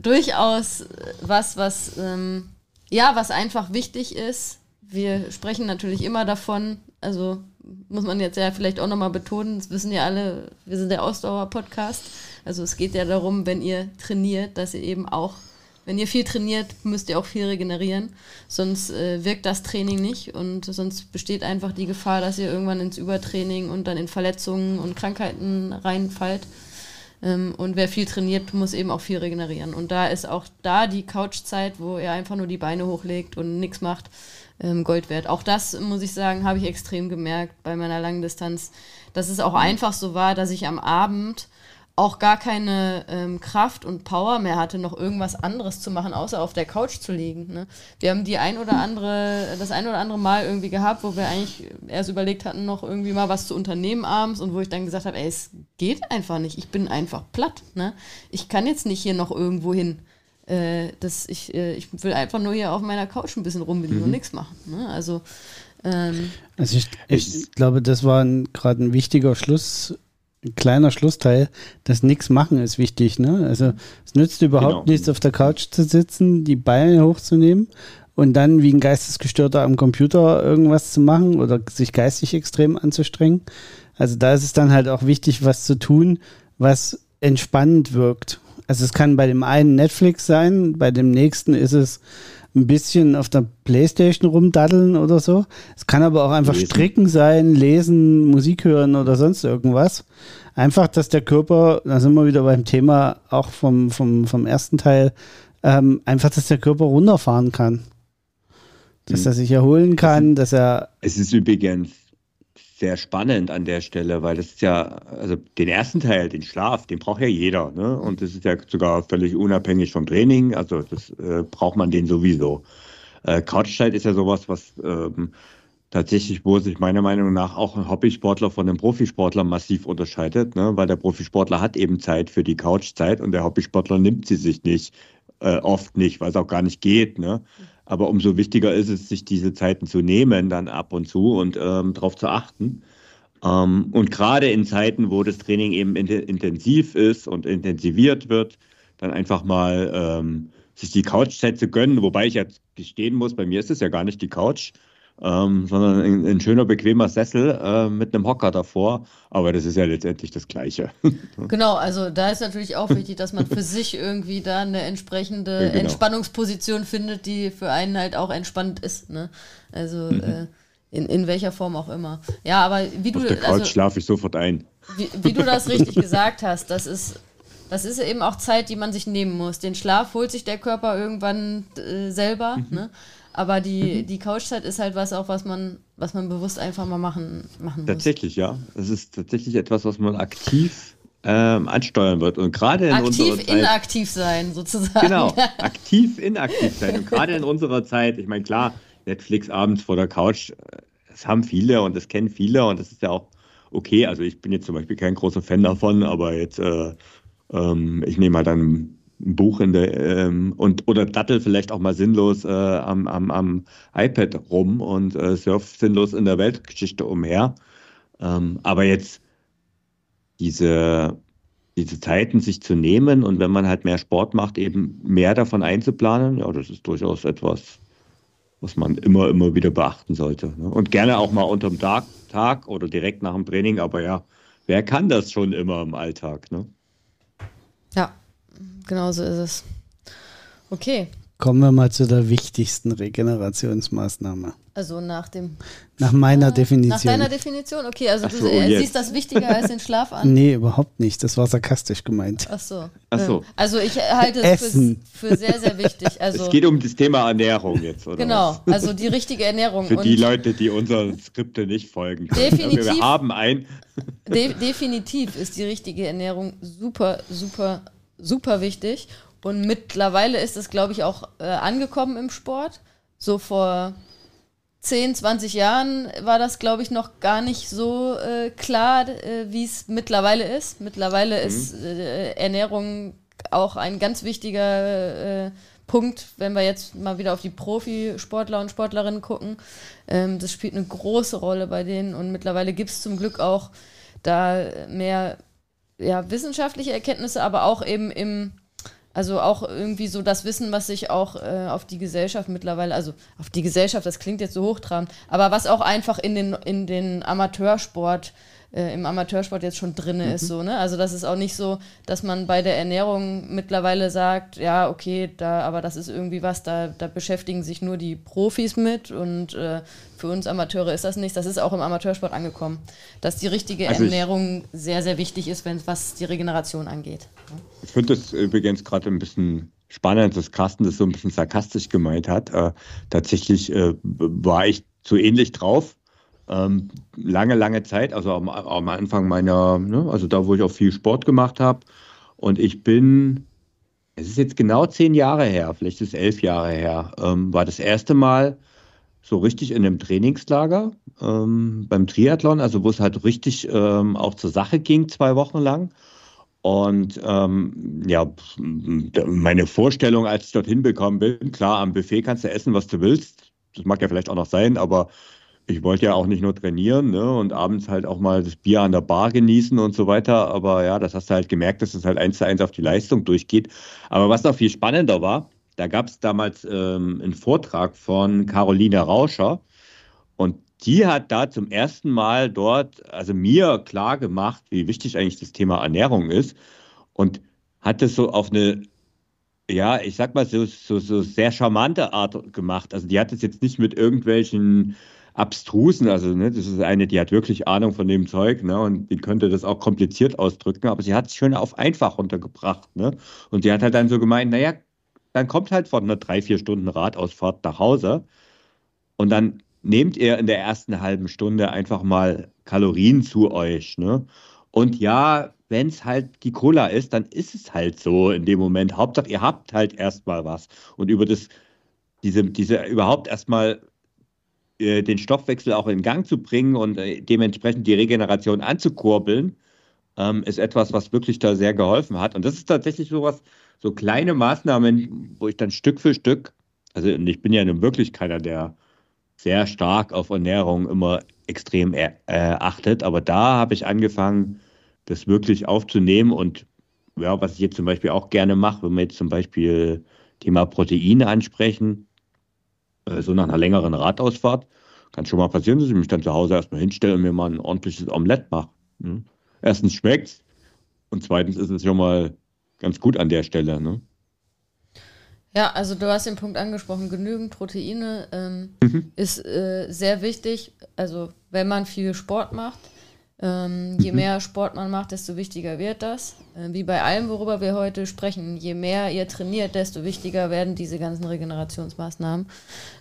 durchaus was, was ähm, ja, was einfach wichtig ist. Wir sprechen natürlich immer davon, also muss man jetzt ja vielleicht auch nochmal betonen, das wissen ja alle, wir sind der Ausdauer-Podcast. Also es geht ja darum, wenn ihr trainiert, dass ihr eben auch, wenn ihr viel trainiert, müsst ihr auch viel regenerieren. Sonst äh, wirkt das Training nicht und sonst besteht einfach die Gefahr, dass ihr irgendwann ins Übertraining und dann in Verletzungen und Krankheiten reinfallt. Ähm, und wer viel trainiert, muss eben auch viel regenerieren. Und da ist auch da die Couchzeit, wo er einfach nur die Beine hochlegt und nichts macht, ähm, Gold wert. Auch das, muss ich sagen, habe ich extrem gemerkt bei meiner langen Distanz, dass es auch einfach so war, dass ich am Abend auch gar keine ähm, Kraft und Power mehr hatte, noch irgendwas anderes zu machen, außer auf der Couch zu liegen. Ne? Wir haben die ein oder andere, das ein oder andere Mal irgendwie gehabt, wo wir eigentlich erst überlegt hatten, noch irgendwie mal was zu unternehmen abends und wo ich dann gesagt habe, ey, es geht einfach nicht. Ich bin einfach platt. Ne? Ich kann jetzt nicht hier noch irgendwo hin. Äh, das, ich, äh, ich will einfach nur hier auf meiner Couch ein bisschen rumliegen mhm. und nichts machen. Ne? Also, ähm, also ich, ich glaube, das war gerade ein wichtiger Schluss ein kleiner Schlussteil, das nichts machen ist wichtig. Ne? Also es nützt überhaupt genau. nichts, auf der Couch zu sitzen, die Beine hochzunehmen und dann wie ein Geistesgestörter am Computer irgendwas zu machen oder sich geistig extrem anzustrengen. Also da ist es dann halt auch wichtig, was zu tun, was entspannend wirkt. Also es kann bei dem einen Netflix sein, bei dem nächsten ist es ein bisschen auf der Playstation rumdaddeln oder so. Es kann aber auch einfach lesen. stricken sein, lesen, Musik hören oder sonst irgendwas. Einfach, dass der Körper, da sind wir wieder beim Thema auch vom, vom, vom ersten Teil, ähm, einfach, dass der Körper runterfahren kann. Dass mhm. er sich erholen kann, dass er. Es ist übrigens sehr spannend an der Stelle, weil das ist ja, also den ersten Teil, den Schlaf, den braucht ja jeder. Ne? Und das ist ja sogar völlig unabhängig vom Training. Also das äh, braucht man den sowieso. Äh, Couchzeit ist ja sowas, was ähm, tatsächlich, wo sich meiner Meinung nach auch ein Hobbysportler von einem Profisportler massiv unterscheidet, ne? weil der Profisportler hat eben Zeit für die Couchzeit und der Hobbysportler nimmt sie sich nicht, äh, oft nicht, weil es auch gar nicht geht. Ne? Aber umso wichtiger ist es, sich diese Zeiten zu nehmen, dann ab und zu und ähm, darauf zu achten. Ähm, und gerade in Zeiten, wo das Training eben in intensiv ist und intensiviert wird, dann einfach mal ähm, sich die Couchzeit zu gönnen. Wobei ich jetzt gestehen muss, bei mir ist es ja gar nicht die Couch, ähm, sondern ein, ein, schöner, bequemer Sessel äh, mit einem Hocker davor. Aber das ist ja letztendlich das Gleiche. genau, also da ist natürlich auch wichtig, dass man für sich irgendwie da eine entsprechende ja, genau. Entspannungsposition findet, die für einen halt auch entspannt ist. Ne? Also mhm. äh, in, in welcher Form auch immer. Ja, aber wie Auf du. Der Couch also, schlafe ich sofort ein. Wie, wie du das richtig gesagt hast, das ist das ist eben auch Zeit, die man sich nehmen muss. Den Schlaf holt sich der Körper irgendwann äh, selber. Mhm. Ne? Aber die, mhm. die Couchzeit ist halt was auch, was man, was man bewusst einfach mal machen, machen muss. Tatsächlich, ja. Es ist tatsächlich etwas, was man aktiv ähm, ansteuern wird. Und gerade in aktiv unserer Zeit. inaktiv sein, sozusagen. Genau, aktiv inaktiv sein. Und gerade in unserer Zeit, ich meine, klar, Netflix abends vor der Couch, äh, das haben viele und das kennen viele und das ist ja auch okay. Also ich bin jetzt zum Beispiel kein großer Fan davon, aber jetzt, äh, ähm, ich nehme halt dann ein Buch in der ähm, und oder dattel vielleicht auch mal sinnlos äh, am, am, am iPad rum und äh, surf sinnlos in der Weltgeschichte umher. Ähm, aber jetzt diese, diese Zeiten sich zu nehmen und wenn man halt mehr Sport macht, eben mehr davon einzuplanen, ja, das ist durchaus etwas, was man immer, immer wieder beachten sollte. Ne? Und gerne auch mal unterm Tag, Tag oder direkt nach dem Training, aber ja, wer kann das schon immer im Alltag? Ne? Genau so ist es. Okay. Kommen wir mal zu der wichtigsten Regenerationsmaßnahme. Also nach dem. Nach meiner ah, Definition. Nach deiner Definition, okay. Also so, du äh, siehst das wichtiger als den Schlaf an? Nee, überhaupt nicht. Das war sarkastisch gemeint. Ach so. Ach so. Also ich halte es für, für, sehr, sehr wichtig. Also, es geht um das Thema Ernährung jetzt, oder? Genau, was? also die richtige Ernährung. Für die Leute, die unseren Skripte nicht folgen können. Definitiv. Wir haben ein. De definitiv ist die richtige Ernährung super, super, super wichtig. Und mittlerweile ist es, glaube ich, auch äh, angekommen im Sport. So vor 10, 20 Jahren war das, glaube ich, noch gar nicht so äh, klar, äh, wie es mittlerweile ist. Mittlerweile mhm. ist äh, Ernährung auch ein ganz wichtiger äh, Punkt, wenn wir jetzt mal wieder auf die Profisportler und Sportlerinnen gucken. Ähm, das spielt eine große Rolle bei denen und mittlerweile gibt es zum Glück auch da mehr ja, wissenschaftliche Erkenntnisse, aber auch eben im also auch irgendwie so das Wissen, was sich auch äh, auf die Gesellschaft mittlerweile, also auf die Gesellschaft, das klingt jetzt so hochtrabend, aber was auch einfach in den, in den Amateursport äh, im Amateursport jetzt schon drin mhm. ist. So, ne? Also das ist auch nicht so, dass man bei der Ernährung mittlerweile sagt, ja, okay, da, aber das ist irgendwie was, da, da beschäftigen sich nur die Profis mit und äh, für uns Amateure ist das nichts. Das ist auch im Amateursport angekommen, dass die richtige also Ernährung sehr, sehr wichtig ist, wenn was die Regeneration angeht. Ich finde das übrigens gerade ein bisschen spannend, dass Carsten das so ein bisschen sarkastisch gemeint hat. Äh, tatsächlich äh, war ich so ähnlich drauf ähm, lange, lange Zeit, also am, am Anfang meiner, ne, also da, wo ich auch viel Sport gemacht habe. Und ich bin, es ist jetzt genau zehn Jahre her, vielleicht ist es elf Jahre her, ähm, war das erste Mal so richtig in einem Trainingslager ähm, beim Triathlon, also wo es halt richtig ähm, auch zur Sache ging, zwei Wochen lang. Und ähm, ja, meine Vorstellung, als ich dorthin bekommen bin, klar, am Buffet kannst du essen, was du willst. Das mag ja vielleicht auch noch sein, aber ich wollte ja auch nicht nur trainieren ne, und abends halt auch mal das Bier an der Bar genießen und so weiter. Aber ja, das hast du halt gemerkt, dass es halt eins zu eins auf die Leistung durchgeht. Aber was noch viel spannender war, da gab es damals ähm, einen Vortrag von Caroline Rauscher und die hat da zum ersten Mal dort, also mir klar gemacht, wie wichtig eigentlich das Thema Ernährung ist und hat das so auf eine ja, ich sag mal, so, so, so sehr charmante Art gemacht. Also die hat es jetzt nicht mit irgendwelchen abstrusen. Also, ne, das ist eine, die hat wirklich Ahnung von dem Zeug, ne, und die könnte das auch kompliziert ausdrücken, aber sie hat es schön auf einfach runtergebracht, ne. Und die hat halt dann so gemeint, naja, dann kommt halt von einer drei, vier Stunden Radausfahrt nach Hause und dann nehmt ihr in der ersten halben Stunde einfach mal Kalorien zu euch, ne. Und ja, wenn es halt die Cola ist, dann ist es halt so in dem Moment. Hauptsache, ihr habt halt erstmal was. Und über das, diese, diese überhaupt erstmal äh, den Stoffwechsel auch in Gang zu bringen und äh, dementsprechend die Regeneration anzukurbeln, ähm, ist etwas, was wirklich da sehr geholfen hat. Und das ist tatsächlich sowas, so kleine Maßnahmen, wo ich dann Stück für Stück, also ich bin ja nun wirklich keiner, der sehr stark auf Ernährung immer extrem äh, achtet, aber da habe ich angefangen, das wirklich aufzunehmen und ja, was ich jetzt zum Beispiel auch gerne mache, wenn wir jetzt zum Beispiel Thema Proteine ansprechen, äh, so nach einer längeren Radausfahrt, kann schon mal passieren, dass ich mich dann zu Hause erstmal hinstelle und mir mal ein ordentliches Omelett mache. Ne? Erstens schmeckt's und zweitens ist es schon mal ganz gut an der Stelle. Ne? Ja, also du hast den Punkt angesprochen, genügend Proteine ähm, mhm. ist äh, sehr wichtig. Also wenn man viel Sport macht, ähm, je mhm. mehr Sport man macht, desto wichtiger wird das. Äh, wie bei allem, worüber wir heute sprechen, je mehr ihr trainiert, desto wichtiger werden diese ganzen Regenerationsmaßnahmen.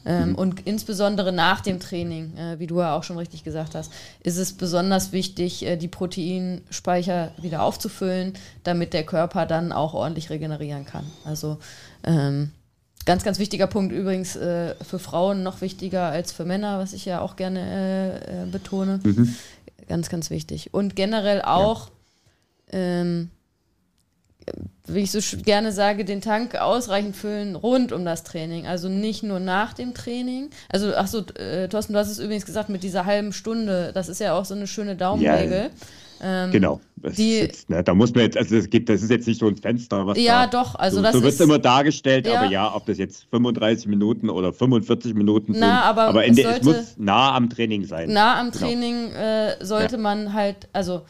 Ähm, mhm. Und insbesondere nach dem Training, äh, wie du ja auch schon richtig gesagt hast, ist es besonders wichtig, äh, die Proteinspeicher wieder aufzufüllen, damit der Körper dann auch ordentlich regenerieren kann. Also ähm, Ganz, ganz wichtiger Punkt übrigens äh, für Frauen noch wichtiger als für Männer, was ich ja auch gerne äh, äh, betone. Mhm. Ganz, ganz wichtig. Und generell auch, ja. ähm, wie ich so gerne sage, den Tank ausreichend füllen rund um das Training. Also nicht nur nach dem Training. Also, ach so, äh, Thorsten, du hast es übrigens gesagt mit dieser halben Stunde. Das ist ja auch so eine schöne Daumenregel. Ja, ähm, genau. Die, jetzt, ne, da muss man jetzt, also es gibt, das ist jetzt nicht so ein Fenster, was Ja, da, doch, also so, das so wird immer dargestellt, ja. aber ja, ob das jetzt 35 Minuten oder 45 Minuten Na, sind, aber, aber es, sollte, es, muss nah am Training sein. Nah am genau. Training äh, sollte ja. man halt, also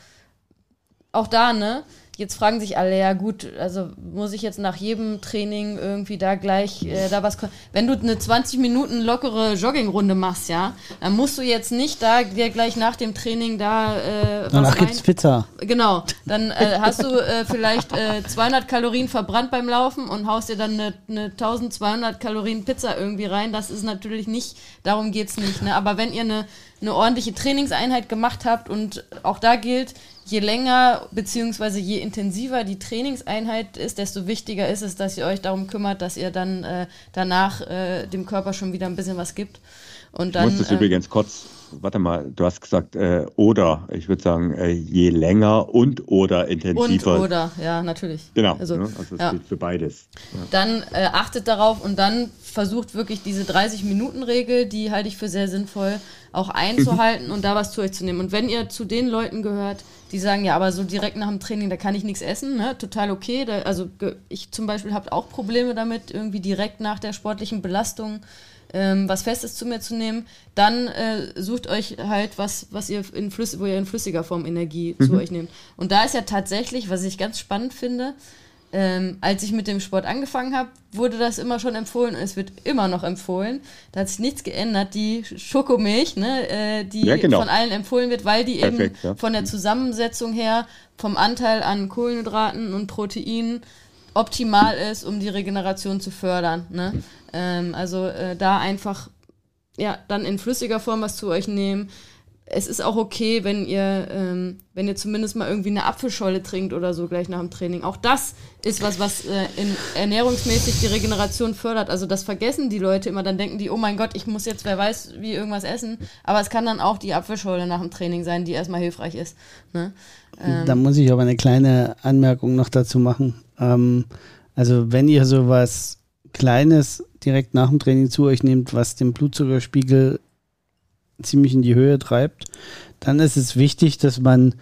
auch da, ne? Jetzt fragen sich alle, ja gut, also muss ich jetzt nach jedem Training irgendwie da gleich äh, da was. Wenn du eine 20 Minuten lockere Joggingrunde machst, ja, dann musst du jetzt nicht da dir gleich nach dem Training da. Äh, Danach gibt's Pizza. Genau, dann äh, hast du äh, vielleicht 200 äh, Kalorien verbrannt beim Laufen und haust dir dann eine, eine 1200 Kalorien Pizza irgendwie rein. Das ist natürlich nicht, darum geht's nicht. Ne? Aber wenn ihr eine eine ordentliche Trainingseinheit gemacht habt und auch da gilt, je länger bzw. je intensiver die Trainingseinheit ist, desto wichtiger ist es, dass ihr euch darum kümmert, dass ihr dann äh, danach äh, dem Körper schon wieder ein bisschen was gibt. Und dann, ich muss das äh, übrigens kurz warte mal, du hast gesagt, äh, oder, ich würde sagen, äh, je länger und oder intensiver. Und oder, ja, natürlich. Genau, also, ne? also es ja. gilt für beides. Ja. Dann äh, achtet darauf und dann versucht wirklich diese 30-Minuten-Regel, die halte ich für sehr sinnvoll, auch einzuhalten und da was zu euch zu nehmen. Und wenn ihr zu den Leuten gehört, die sagen, ja, aber so direkt nach dem Training, da kann ich nichts essen, ne? total okay. Da, also ich zum Beispiel habe auch Probleme damit, irgendwie direkt nach der sportlichen Belastung ähm, was Festes zu mir zu nehmen, dann äh, sucht euch halt was, was ihr in Flüss wo ihr in flüssiger Form Energie mhm. zu euch nehmt. Und da ist ja tatsächlich, was ich ganz spannend finde, ähm, als ich mit dem Sport angefangen habe, wurde das immer schon empfohlen und es wird immer noch empfohlen. Da hat sich nichts geändert. Die Schokomilch, ne, äh, die ja, genau. von allen empfohlen wird, weil die Perfekt, eben ja. von der Zusammensetzung her, vom Anteil an Kohlenhydraten und Proteinen optimal ist, um die Regeneration zu fördern. Ne? Ähm, also äh, da einfach ja dann in flüssiger Form was zu euch nehmen. Es ist auch okay, wenn ihr, ähm, wenn ihr zumindest mal irgendwie eine Apfelscholle trinkt oder so gleich nach dem Training. Auch das ist was, was äh, in, ernährungsmäßig die Regeneration fördert. Also das vergessen die Leute immer. Dann denken die, oh mein Gott, ich muss jetzt, wer weiß, wie irgendwas essen. Aber es kann dann auch die Apfelscholle nach dem Training sein, die erstmal hilfreich ist. Ne? Ähm, da muss ich aber eine kleine Anmerkung noch dazu machen. Ähm, also wenn ihr sowas Kleines direkt nach dem Training zu euch nehmt, was den Blutzuckerspiegel ziemlich in die Höhe treibt, dann ist es wichtig, dass man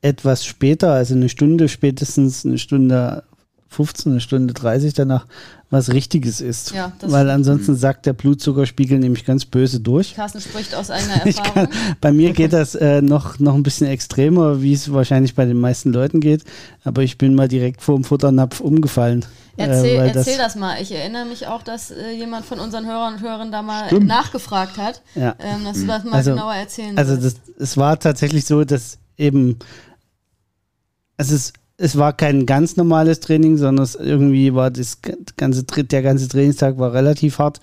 etwas später, also eine Stunde spätestens, eine Stunde 15, eine Stunde 30 danach, was Richtiges ist. Ja, Weil ansonsten sagt der Blutzuckerspiegel nämlich ganz böse durch. Carsten spricht aus eigener Erfahrung. Kann, bei mir geht das äh, noch, noch ein bisschen extremer, wie es wahrscheinlich bei den meisten Leuten geht. Aber ich bin mal direkt vor dem Futternapf umgefallen. Erzähl, äh, erzähl das, das, mal. Ich erinnere mich auch, dass äh, jemand von unseren Hörern und Hörern da mal Stimmt. nachgefragt hat, ja. ähm, dass du das mal also, genauer erzählen Also das, es war tatsächlich so, dass eben es ist es war kein ganz normales Training, sondern irgendwie war das ganze der ganze Trainingstag war relativ hart.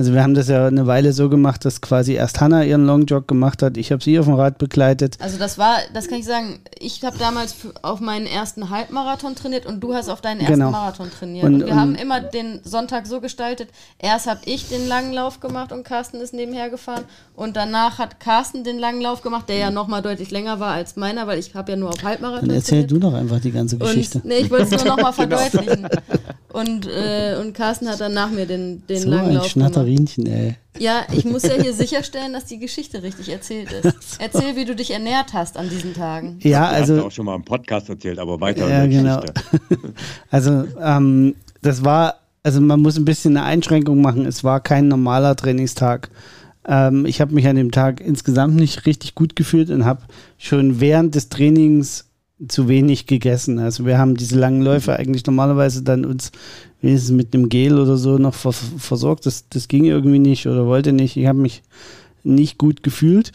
Also wir haben das ja eine Weile so gemacht, dass quasi erst Hanna ihren Longjog gemacht hat, ich habe sie auf dem Rad begleitet. Also das war, das kann ich sagen, ich habe damals auf meinen ersten Halbmarathon trainiert und du hast auf deinen ersten genau. Marathon trainiert. Und, und wir und haben immer den Sonntag so gestaltet, erst habe ich den langen Lauf gemacht und Carsten ist nebenher gefahren und danach hat Carsten den langen Lauf gemacht, der ja nochmal deutlich länger war als meiner, weil ich habe ja nur auf Halbmarathon Dann erzähl trainiert. du doch einfach die ganze Geschichte. Und, nee, ich wollte es nur nochmal genau. verdeutlichen. Und, äh, und Carsten hat dann nach mir den, den so langen ein Lauf Schnatterinchen, gemacht. ey. Ja, ich muss ja hier sicherstellen, dass die Geschichte richtig erzählt ist. Erzähl, wie du dich ernährt hast an diesen Tagen. Ja, also. Du auch schon mal im Podcast erzählt, aber weiter. Ja, genau. also, ähm, das war, also man muss ein bisschen eine Einschränkung machen. Es war kein normaler Trainingstag. Ähm, ich habe mich an dem Tag insgesamt nicht richtig gut gefühlt und habe schon während des Trainings zu wenig gegessen. Also wir haben diese langen Läufe eigentlich normalerweise dann uns wenigstens mit einem Gel oder so noch vers versorgt. Das, das ging irgendwie nicht oder wollte nicht. Ich habe mich nicht gut gefühlt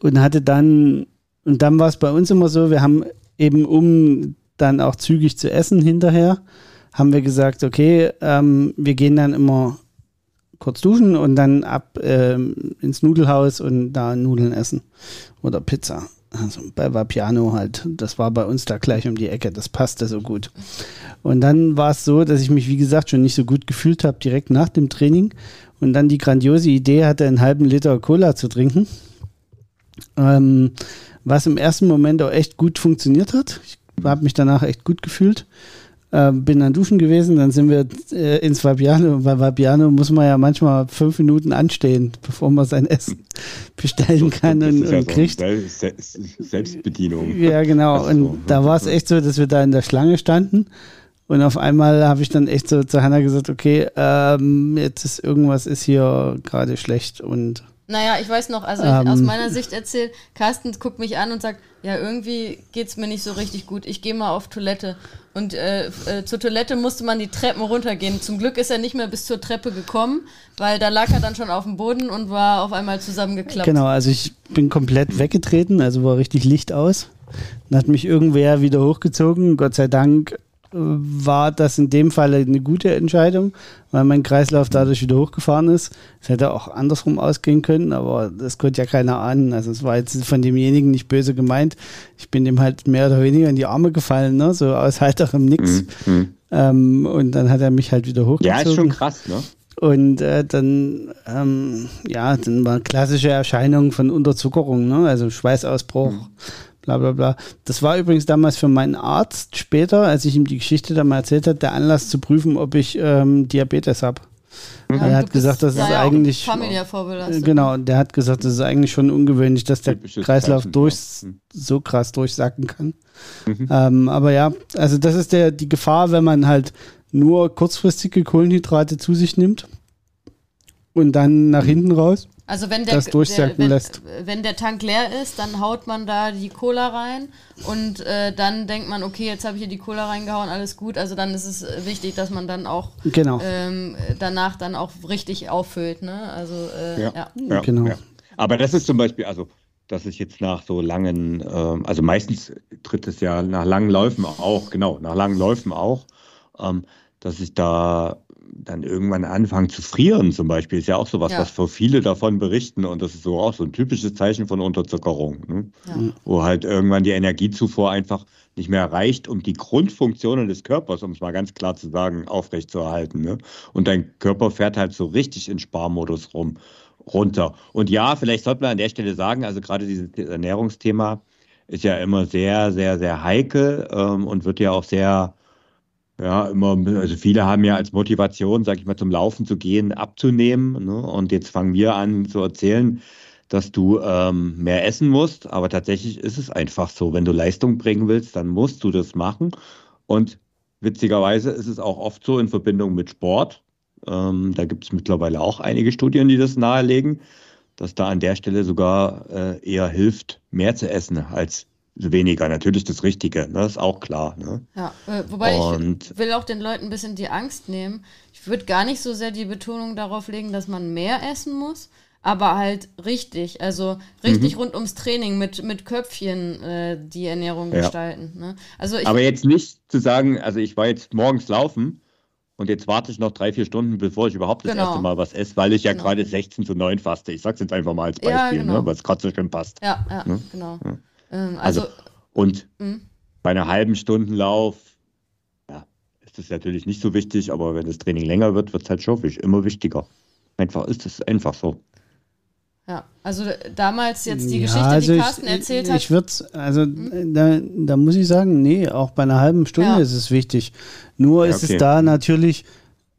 und hatte dann, und dann war es bei uns immer so, wir haben eben, um dann auch zügig zu essen hinterher, haben wir gesagt, okay, ähm, wir gehen dann immer kurz duschen und dann ab ähm, ins Nudelhaus und da Nudeln essen oder Pizza. Also bei Vapiano halt, das war bei uns da gleich um die Ecke, das passte so gut. Und dann war es so, dass ich mich, wie gesagt, schon nicht so gut gefühlt habe, direkt nach dem Training und dann die grandiose Idee hatte, einen halben Liter Cola zu trinken. Ähm, was im ersten Moment auch echt gut funktioniert hat. Ich habe mich danach echt gut gefühlt. Äh, bin dann duschen gewesen, dann sind wir äh, ins Vapiano. Bei Vapiano muss man ja manchmal fünf Minuten anstehen, bevor man sein Essen bestellen kann und, und kriegt. Selbstbedienung. Ja, genau. Und so. da war es echt so, dass wir da in der Schlange standen. Und auf einmal habe ich dann echt so zu Hannah gesagt, okay, ähm, jetzt ist irgendwas ist hier gerade schlecht und naja, ich weiß noch, also ähm, aus meiner Sicht erzählt, Carsten guckt mich an und sagt, ja, irgendwie geht es mir nicht so richtig gut. Ich gehe mal auf Toilette. Und äh, äh, zur Toilette musste man die Treppen runtergehen. Zum Glück ist er nicht mehr bis zur Treppe gekommen, weil da lag er dann schon auf dem Boden und war auf einmal zusammengeklappt. Genau, also ich bin komplett weggetreten, also war richtig Licht aus. Dann hat mich irgendwer wieder hochgezogen. Gott sei Dank war das in dem Fall eine gute Entscheidung, weil mein Kreislauf dadurch wieder hochgefahren ist. Es hätte auch andersrum ausgehen können, aber das konnte ja keiner ahnen. Also es war jetzt von demjenigen nicht böse gemeint. Ich bin dem halt mehr oder weniger in die Arme gefallen, ne? so aus heiterem Nix. Mhm. mhm. Ähm, und dann hat er mich halt wieder hochgezogen. Ja, ist schon krass, ne? Und äh, dann, ähm, ja, dann war klassische Erscheinung von Unterzuckerung, ne? also Schweißausbruch, mhm bla bla bla. Das war übrigens damals für meinen Arzt später, als ich ihm die Geschichte da mal erzählt habe, der Anlass zu prüfen, ob ich ähm, Diabetes habe. Ja, er hat gesagt, das ist ja eigentlich. Familiär vorbelastet. Genau, der hat gesagt, das ist eigentlich schon ungewöhnlich, dass der Typisches Kreislauf durch, hm. so krass durchsacken kann. Mhm. Ähm, aber ja, also das ist der, die Gefahr, wenn man halt nur kurzfristige Kohlenhydrate zu sich nimmt und dann nach mhm. hinten raus. Also wenn der, der wenn, lässt. wenn der Tank leer ist, dann haut man da die Cola rein und äh, dann denkt man, okay, jetzt habe ich hier die Cola reingehauen, alles gut. Also dann ist es wichtig, dass man dann auch genau. ähm, danach dann auch richtig auffüllt. Ne? Also äh, ja. Ja. ja. genau. Ja. Aber das ist zum Beispiel, also dass ich jetzt nach so langen, ähm, also meistens tritt es ja nach langen Läufen auch, genau, nach langen Läufen auch, ähm, dass ich da dann irgendwann anfangen zu frieren zum Beispiel, ist ja auch sowas, ja. was für viele davon berichten und das ist so auch so ein typisches Zeichen von Unterzuckerung, ne? ja. wo halt irgendwann die Energiezufuhr einfach nicht mehr reicht, um die Grundfunktionen des Körpers, um es mal ganz klar zu sagen, aufrechtzuerhalten. Ne? Und dein Körper fährt halt so richtig in Sparmodus rum, runter. Und ja, vielleicht sollte man an der Stelle sagen, also gerade dieses Ernährungsthema ist ja immer sehr, sehr, sehr heikel ähm, und wird ja auch sehr ja, immer, also viele haben ja als Motivation, sag ich mal, zum Laufen zu gehen, abzunehmen. Ne? Und jetzt fangen wir an zu erzählen, dass du ähm, mehr essen musst. Aber tatsächlich ist es einfach so, wenn du Leistung bringen willst, dann musst du das machen. Und witzigerweise ist es auch oft so in Verbindung mit Sport. Ähm, da gibt es mittlerweile auch einige Studien, die das nahelegen, dass da an der Stelle sogar äh, eher hilft, mehr zu essen als weniger. Natürlich das Richtige, ne? ist auch klar. Ne? Ja, äh, wobei und ich will auch den Leuten ein bisschen die Angst nehmen. Ich würde gar nicht so sehr die Betonung darauf legen, dass man mehr essen muss, aber halt richtig, also richtig mhm. rund ums Training mit, mit Köpfchen äh, die Ernährung ja. gestalten. Ne? Also ich, aber jetzt nicht zu sagen, also ich war jetzt morgens laufen und jetzt warte ich noch drei, vier Stunden, bevor ich überhaupt das genau. erste Mal was esse, weil ich ja genau. gerade 16 zu 9 faste. Ich sag's jetzt einfach mal als Beispiel, ja, genau. ne, was gerade so schön passt. Ja, ja, ne? genau. Ja. Ähm, also, also, und mh. bei einer halben Stundenlauf ja, ist das natürlich nicht so wichtig, aber wenn das Training länger wird, wird es halt schon immer wichtiger. Einfach ist es einfach so. Ja, also damals jetzt die ja, Geschichte, also die Carsten ich, erzählt ich, hat. Ich würde also hm? da, da muss ich sagen, nee, auch bei einer halben Stunde ja. ist es wichtig. Nur ja, okay. ist es da natürlich,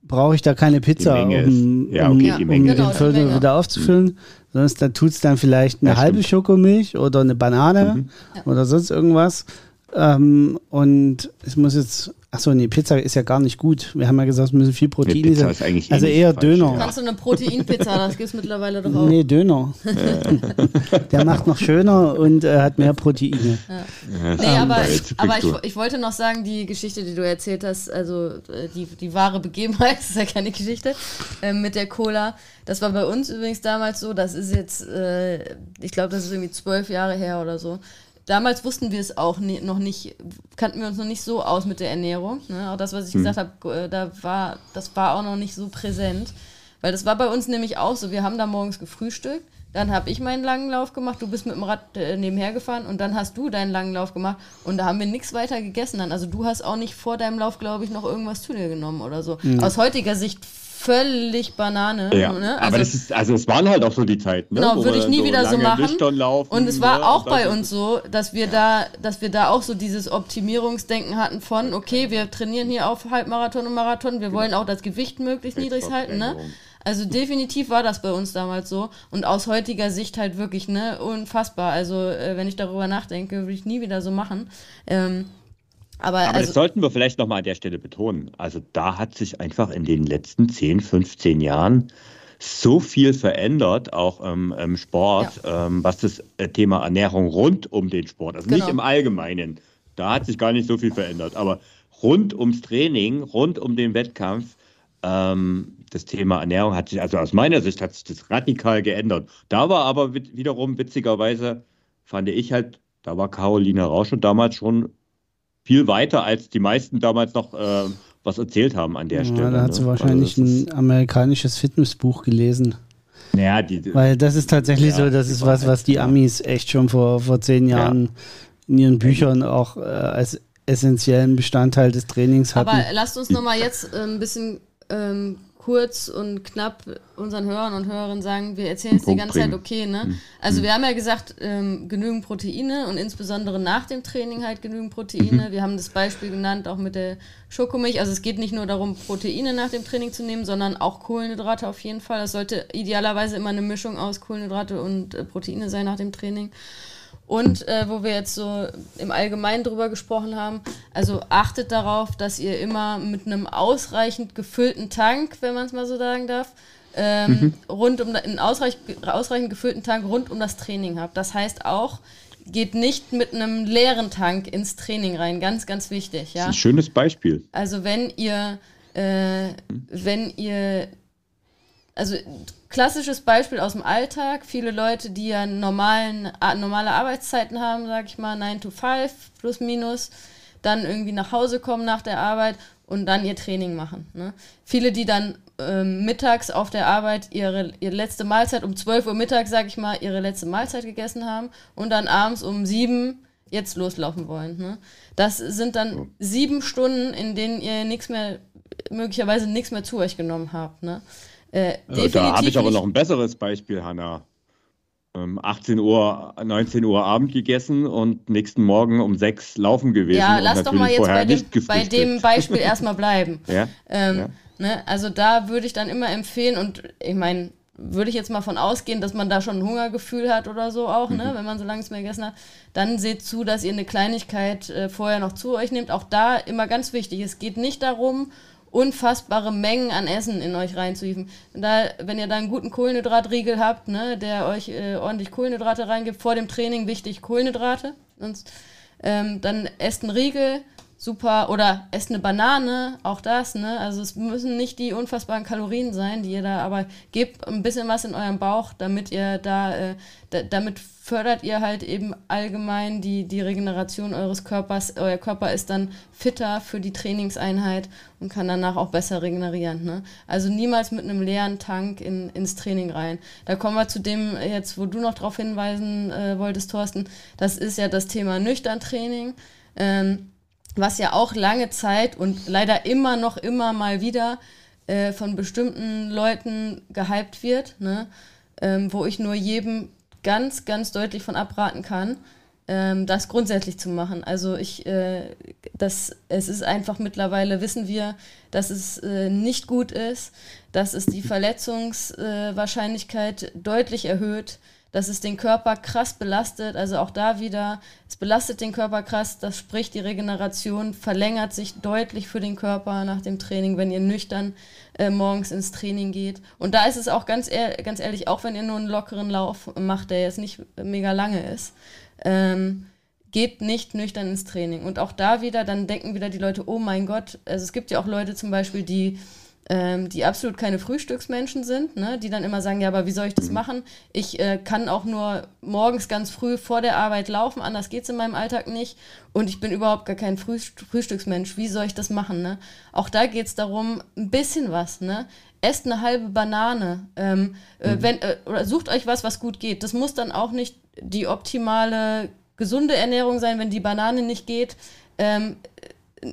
brauche ich da keine Pizza, um, okay, um, um genau, den Viertel wieder aufzufüllen, mhm. Sonst da tut es dann vielleicht eine ja, halbe Schokomilch oder eine Banane mhm. oder sonst irgendwas. Ähm, und es muss jetzt, achso, nee, Pizza ist ja gar nicht gut. Wir haben ja gesagt, es müssen viel Proteine sein. also eh eher Döner. Du kannst du eine Proteinpizza, das gibt es mittlerweile doch auch. Nee, Döner. Der macht noch schöner und äh, hat mehr Proteine. Ja. Nee, aber, aber ich, ich, wollte noch sagen, die Geschichte, die du erzählt hast, also äh, die, die wahre Begebenheit, das ist ja keine Geschichte, äh, mit der Cola. Das war bei uns übrigens damals so, das ist jetzt, äh, ich glaube, das ist irgendwie zwölf Jahre her oder so damals wussten wir es auch nie, noch nicht, kannten wir uns noch nicht so aus mit der Ernährung. Ne? Auch das, was ich hm. gesagt habe, äh, da war, das war auch noch nicht so präsent. Weil das war bei uns nämlich auch so. Wir haben da morgens gefrühstückt, dann habe ich meinen langen Lauf gemacht, du bist mit dem Rad äh, nebenher gefahren und dann hast du deinen langen Lauf gemacht und da haben wir nichts weiter gegessen dann. Also du hast auch nicht vor deinem Lauf, glaube ich, noch irgendwas zu dir genommen oder so. Mhm. Aus heutiger Sicht völlig Banane. Ja, ne? also, aber das ist, also es waren halt auch so die Zeiten. Ne? Genau, würde ich nie so wieder so machen. Laufen, und es war ne? auch bei uns so, dass wir da, dass wir da auch so dieses Optimierungsdenken hatten von, okay, wir trainieren hier auf Halbmarathon und Marathon, wir wollen auch das Gewicht möglichst niedrig halten, ne? Also definitiv war das bei uns damals so und aus heutiger Sicht halt wirklich ne unfassbar. Also äh, wenn ich darüber nachdenke, würde ich nie wieder so machen. Ähm, aber, Aber also, das sollten wir vielleicht nochmal an der Stelle betonen. Also da hat sich einfach in den letzten 10, 15 Jahren so viel verändert, auch ähm, im Sport, ja. ähm, was das äh, Thema Ernährung rund um den Sport, also genau. nicht im Allgemeinen, da hat sich gar nicht so viel verändert, aber rund ums Training, rund um den Wettkampf, ähm, das Thema Ernährung hat sich, also aus meiner Sicht hat sich das radikal geändert. Da war aber wiederum witzigerweise, fand ich halt, da war Caroline Rauscher damals schon viel weiter, als die meisten damals noch äh, was erzählt haben an der ja, Stelle. Da hat sie ne? wahrscheinlich also ein amerikanisches Fitnessbuch gelesen. Ja, die, Weil das ist tatsächlich ja, so, das ist was, was die Amis echt schon vor, vor zehn Jahren ja. in ihren Büchern auch äh, als essentiellen Bestandteil des Trainings hatten. Aber lasst uns nochmal jetzt äh, ein bisschen ähm, kurz und knapp unseren Hörern und Hörerinnen sagen, wir erzählen es die ganze bringen. Zeit okay, ne? Mhm. Also mhm. wir haben ja gesagt, ähm, genügend Proteine und insbesondere nach dem Training halt genügend Proteine. Mhm. Wir haben das Beispiel genannt, auch mit der Schokomilch. Also es geht nicht nur darum, Proteine nach dem Training zu nehmen, sondern auch Kohlenhydrate auf jeden Fall. Das sollte idealerweise immer eine Mischung aus Kohlenhydrate und äh, Proteine sein nach dem Training. Und äh, wo wir jetzt so im Allgemeinen drüber gesprochen haben, also achtet darauf, dass ihr immer mit einem ausreichend gefüllten Tank, wenn man es mal so sagen darf, ähm, mhm. rund um einen ausreichend, ausreichend gefüllten Tank rund um das Training habt. Das heißt auch, geht nicht mit einem leeren Tank ins Training rein. Ganz, ganz wichtig. Ja? Das ist ein schönes Beispiel. Also wenn ihr, äh, wenn ihr, also klassisches Beispiel aus dem Alltag. Viele Leute, die ja normalen, normale Arbeitszeiten haben, sag ich mal, 9 to 5 plus minus, dann irgendwie nach Hause kommen nach der Arbeit und dann ihr Training machen. Ne? Viele, die dann ähm, mittags auf der Arbeit ihre, ihre letzte Mahlzeit um 12 Uhr mittags, sag ich mal, ihre letzte Mahlzeit gegessen haben und dann abends um 7 jetzt loslaufen wollen. Ne? Das sind dann sieben Stunden, in denen ihr nichts mehr, möglicherweise nichts mehr zu euch genommen habt. Ne? Äh, da habe ich aber noch ein besseres Beispiel, Hanna. Ähm, 18 Uhr, 19 Uhr Abend gegessen und nächsten Morgen um 6 laufen gewesen. Ja, lass doch mal jetzt bei dem, bei dem, Beispiel erstmal bleiben. ja? Ähm, ja. Ne, also da würde ich dann immer empfehlen und ich meine, würde ich jetzt mal von ausgehen, dass man da schon ein Hungergefühl hat oder so auch, ne, mhm. ne, wenn man so lange nichts mehr gegessen hat, dann seht zu, dass ihr eine Kleinigkeit äh, vorher noch zu euch nehmt. Auch da immer ganz wichtig, es geht nicht darum, unfassbare Mengen an Essen in euch reinzuhieven. Da, wenn ihr da einen guten Kohlenhydratriegel habt, ne, der euch äh, ordentlich Kohlenhydrate reingibt, vor dem Training wichtig Kohlenhydrate, sonst ähm, dann esst einen Riegel, super, oder esst eine Banane, auch das, ne? Also es müssen nicht die unfassbaren Kalorien sein, die ihr da, aber gebt ein bisschen was in eurem Bauch, damit ihr da, äh, damit fördert ihr halt eben allgemein die, die Regeneration eures Körpers. Euer Körper ist dann fitter für die Trainingseinheit und kann danach auch besser regenerieren. Ne? Also niemals mit einem leeren Tank in, ins Training rein. Da kommen wir zu dem jetzt, wo du noch darauf hinweisen äh, wolltest, Thorsten. Das ist ja das Thema Nüchtern-Training. Ähm, was ja auch lange Zeit und leider immer noch immer mal wieder äh, von bestimmten Leuten gehypt wird, ne? ähm, wo ich nur jedem ganz, ganz deutlich von abraten kann, ähm, das grundsätzlich zu machen. Also ich, äh, das, es ist einfach mittlerweile, wissen wir, dass es äh, nicht gut ist, dass es die Verletzungswahrscheinlichkeit deutlich erhöht, dass es den Körper krass belastet. Also auch da wieder, es belastet den Körper krass, das spricht, die Regeneration verlängert sich deutlich für den Körper nach dem Training, wenn ihr nüchtern äh, morgens ins Training geht. Und da ist es auch ganz, ehr ganz ehrlich, auch wenn ihr nur einen lockeren Lauf macht, der jetzt nicht mega lange ist, ähm, geht nicht nüchtern ins Training. Und auch da wieder, dann denken wieder die Leute, oh mein Gott, also es gibt ja auch Leute zum Beispiel, die ähm, die absolut keine Frühstücksmenschen sind, ne? die dann immer sagen, ja, aber wie soll ich das mhm. machen? Ich äh, kann auch nur morgens ganz früh vor der Arbeit laufen, anders geht es in meinem Alltag nicht und ich bin überhaupt gar kein Frühst Frühstücksmensch. Wie soll ich das machen? Ne? Auch da geht es darum, ein bisschen was. Ne? Esst eine halbe Banane. Ähm, äh, mhm. wenn, äh, oder sucht euch was, was gut geht. Das muss dann auch nicht die optimale, gesunde Ernährung sein, wenn die Banane nicht geht. Ähm,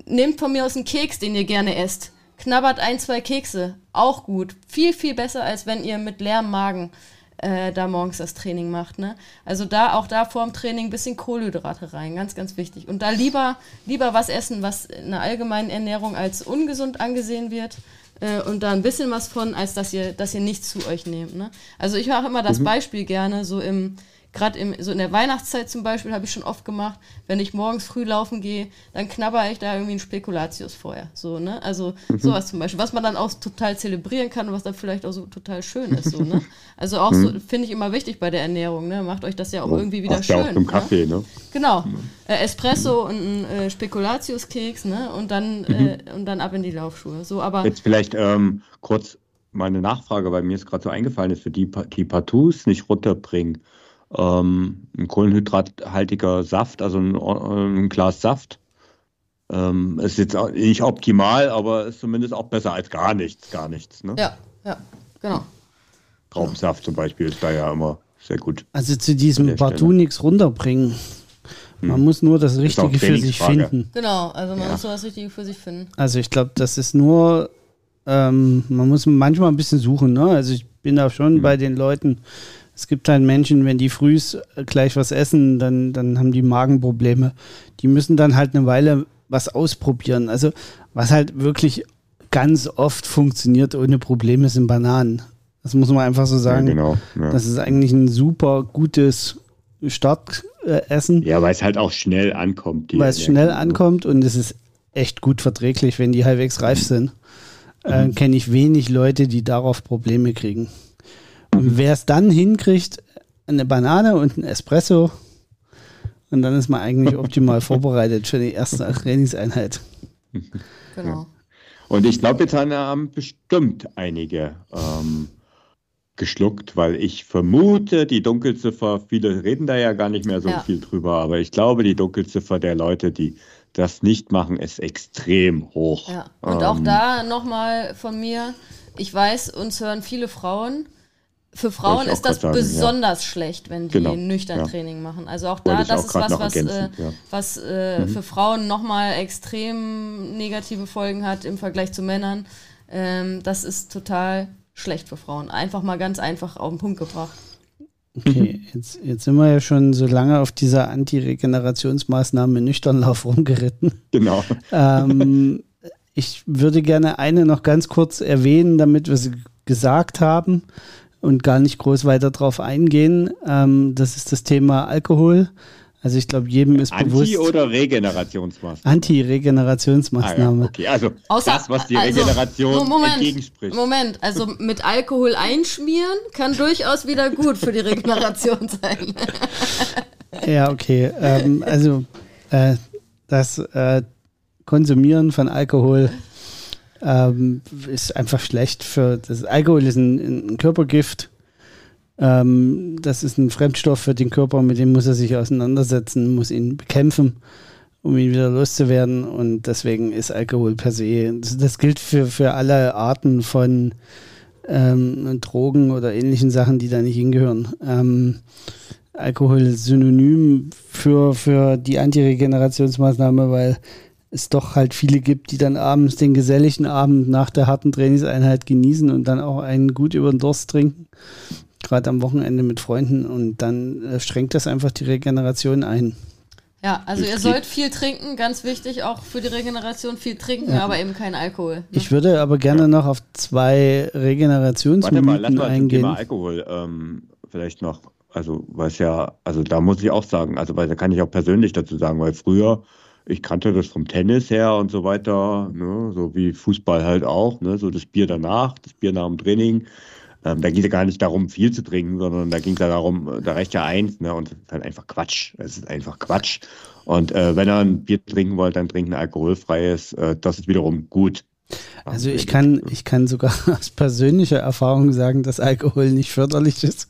nehmt von mir aus einen Keks, den ihr gerne esst knabbert ein, zwei Kekse. Auch gut. Viel, viel besser, als wenn ihr mit leerem Magen äh, da morgens das Training macht. Ne? Also da auch da vorm Training ein bisschen Kohlenhydrate rein, ganz, ganz wichtig. Und da lieber, lieber was essen, was in der allgemeinen Ernährung als ungesund angesehen wird. Äh, und da ein bisschen was von, als dass ihr, dass ihr nichts zu euch nehmt. Ne? Also ich mache immer das mhm. Beispiel gerne, so im gerade so in der Weihnachtszeit zum Beispiel habe ich schon oft gemacht, wenn ich morgens früh laufen gehe, dann knabber ich da irgendwie ein Spekulatius vorher. So, ne? Also mhm. sowas zum Beispiel, was man dann auch total zelebrieren kann und was dann vielleicht auch so total schön ist. So, ne? Also auch so, mhm. finde ich immer wichtig bei der Ernährung, ne? Macht euch das ja auch irgendwie wieder schön. Ja auch zum Kaffee, ne? Genau. Äh, Espresso und ein äh, Spekulatiuskeks, ne? Und dann, mhm. äh, und dann ab in die Laufschuhe. So, aber Jetzt vielleicht ähm, kurz meine Nachfrage, weil mir ist gerade so eingefallen ist, für die, die Partout nicht runterbringen ähm, ein kohlenhydrathaltiger Saft, also ein, ein, Glas Saft, Ähm, ist jetzt nicht optimal, aber ist zumindest auch besser als gar nichts, gar nichts. Ne? Ja, ja, genau. Traubensaft zum Beispiel ist da ja immer sehr gut. Also zu diesem partout nichts runterbringen. Man hm. muss nur das Richtige für sich finden. Genau, also man ja. muss nur das Richtige für sich finden. Also ich glaube, das ist nur, ähm, man muss manchmal ein bisschen suchen. Ne? Also ich bin da schon hm. bei den Leuten, es gibt halt Menschen, wenn die früh gleich was essen, dann, dann haben die Magenprobleme. Die müssen dann halt eine Weile was ausprobieren. Also was halt wirklich ganz oft funktioniert ohne Probleme sind Bananen. Das muss man einfach so sagen. Ja, genau. Ja. Das ist eigentlich ein super gutes Startessen. Ja, weil es halt auch schnell ankommt. Weil es schnell ankommt und es ist echt gut verträglich, wenn die halbwegs reif sind. Äh, mhm. Kenne ich wenig Leute, die darauf Probleme kriegen. Und wer es dann hinkriegt, eine Banane und ein Espresso, und dann ist man eigentlich optimal vorbereitet für die erste Trainingseinheit. Genau. Und ich glaube, jetzt haben bestimmt einige ähm, geschluckt, weil ich vermute, die Dunkelziffer, viele reden da ja gar nicht mehr so ja. viel drüber, aber ich glaube, die Dunkelziffer der Leute, die das nicht machen, ist extrem hoch. Ja. Und ähm, auch da nochmal von mir, ich weiß, uns hören viele Frauen. Für Frauen ist das sagen, besonders ja. schlecht, wenn die genau, nüchtern ja. Training machen. Also auch da, das auch ist was, was, äh, was äh, mhm. für Frauen nochmal extrem negative Folgen hat im Vergleich zu Männern. Ähm, das ist total schlecht für Frauen. Einfach mal ganz einfach auf den Punkt gebracht. Okay, jetzt, jetzt sind wir ja schon so lange auf dieser Anti-Regenerationsmaßnahme Nüchternlauf rumgeritten. Genau. Ähm, ich würde gerne eine noch ganz kurz erwähnen, damit wir sie gesagt haben und gar nicht groß weiter drauf eingehen. Ähm, das ist das Thema Alkohol. Also ich glaube, jedem ist Anti bewusst. Anti- oder Regenerationsmaßnahme? Anti-Regenerationsmaßnahme. Ah, ja. Okay, also Außer, das, was die also, Regeneration Moment, entgegenspricht. Moment, also mit Alkohol einschmieren kann durchaus wieder gut für die Regeneration sein. ja, okay. Ähm, also äh, das äh, Konsumieren von Alkohol ähm, ist einfach schlecht für das Alkohol ist ein, ein Körpergift ähm, das ist ein Fremdstoff für den Körper, mit dem muss er sich auseinandersetzen, muss ihn bekämpfen, um ihn wieder loszuwerden. Und deswegen ist Alkohol per se, das, das gilt für, für alle Arten von ähm, Drogen oder ähnlichen Sachen, die da nicht hingehören. Ähm, Alkohol synonym für, für die Antiregenerationsmaßnahme, weil es doch halt viele gibt, die dann abends den geselligen Abend nach der harten Trainingseinheit genießen und dann auch einen gut über den Durst trinken gerade am Wochenende mit Freunden und dann äh, schränkt das einfach die Regeneration ein. Ja, also ihr sollt viel trinken, ganz wichtig auch für die Regeneration, viel trinken, ja. aber eben kein Alkohol. Ne? Ich würde aber gerne ja. noch auf zwei Regenerationsmythen Warte mal, lass mal eingehen. Thema Alkohol ähm, vielleicht noch, also was ja, also da muss ich auch sagen, also weil da kann ich auch persönlich dazu sagen, weil früher ich kannte das vom Tennis her und so weiter, ne, so wie Fußball halt auch, ne, so das Bier danach, das Bier nach dem Training. Ähm, da ging es ja gar nicht darum, viel zu trinken, sondern da ging es ja darum, da reicht ja eins, ne? Und das ist halt einfach Quatsch. Es ist einfach Quatsch. Und äh, wenn er ein Bier trinken wollt, dann trinken alkoholfreies. Äh, das ist wiederum gut. Also ich kann, ich kann sogar aus persönlicher Erfahrung sagen, dass Alkohol nicht förderlich ist.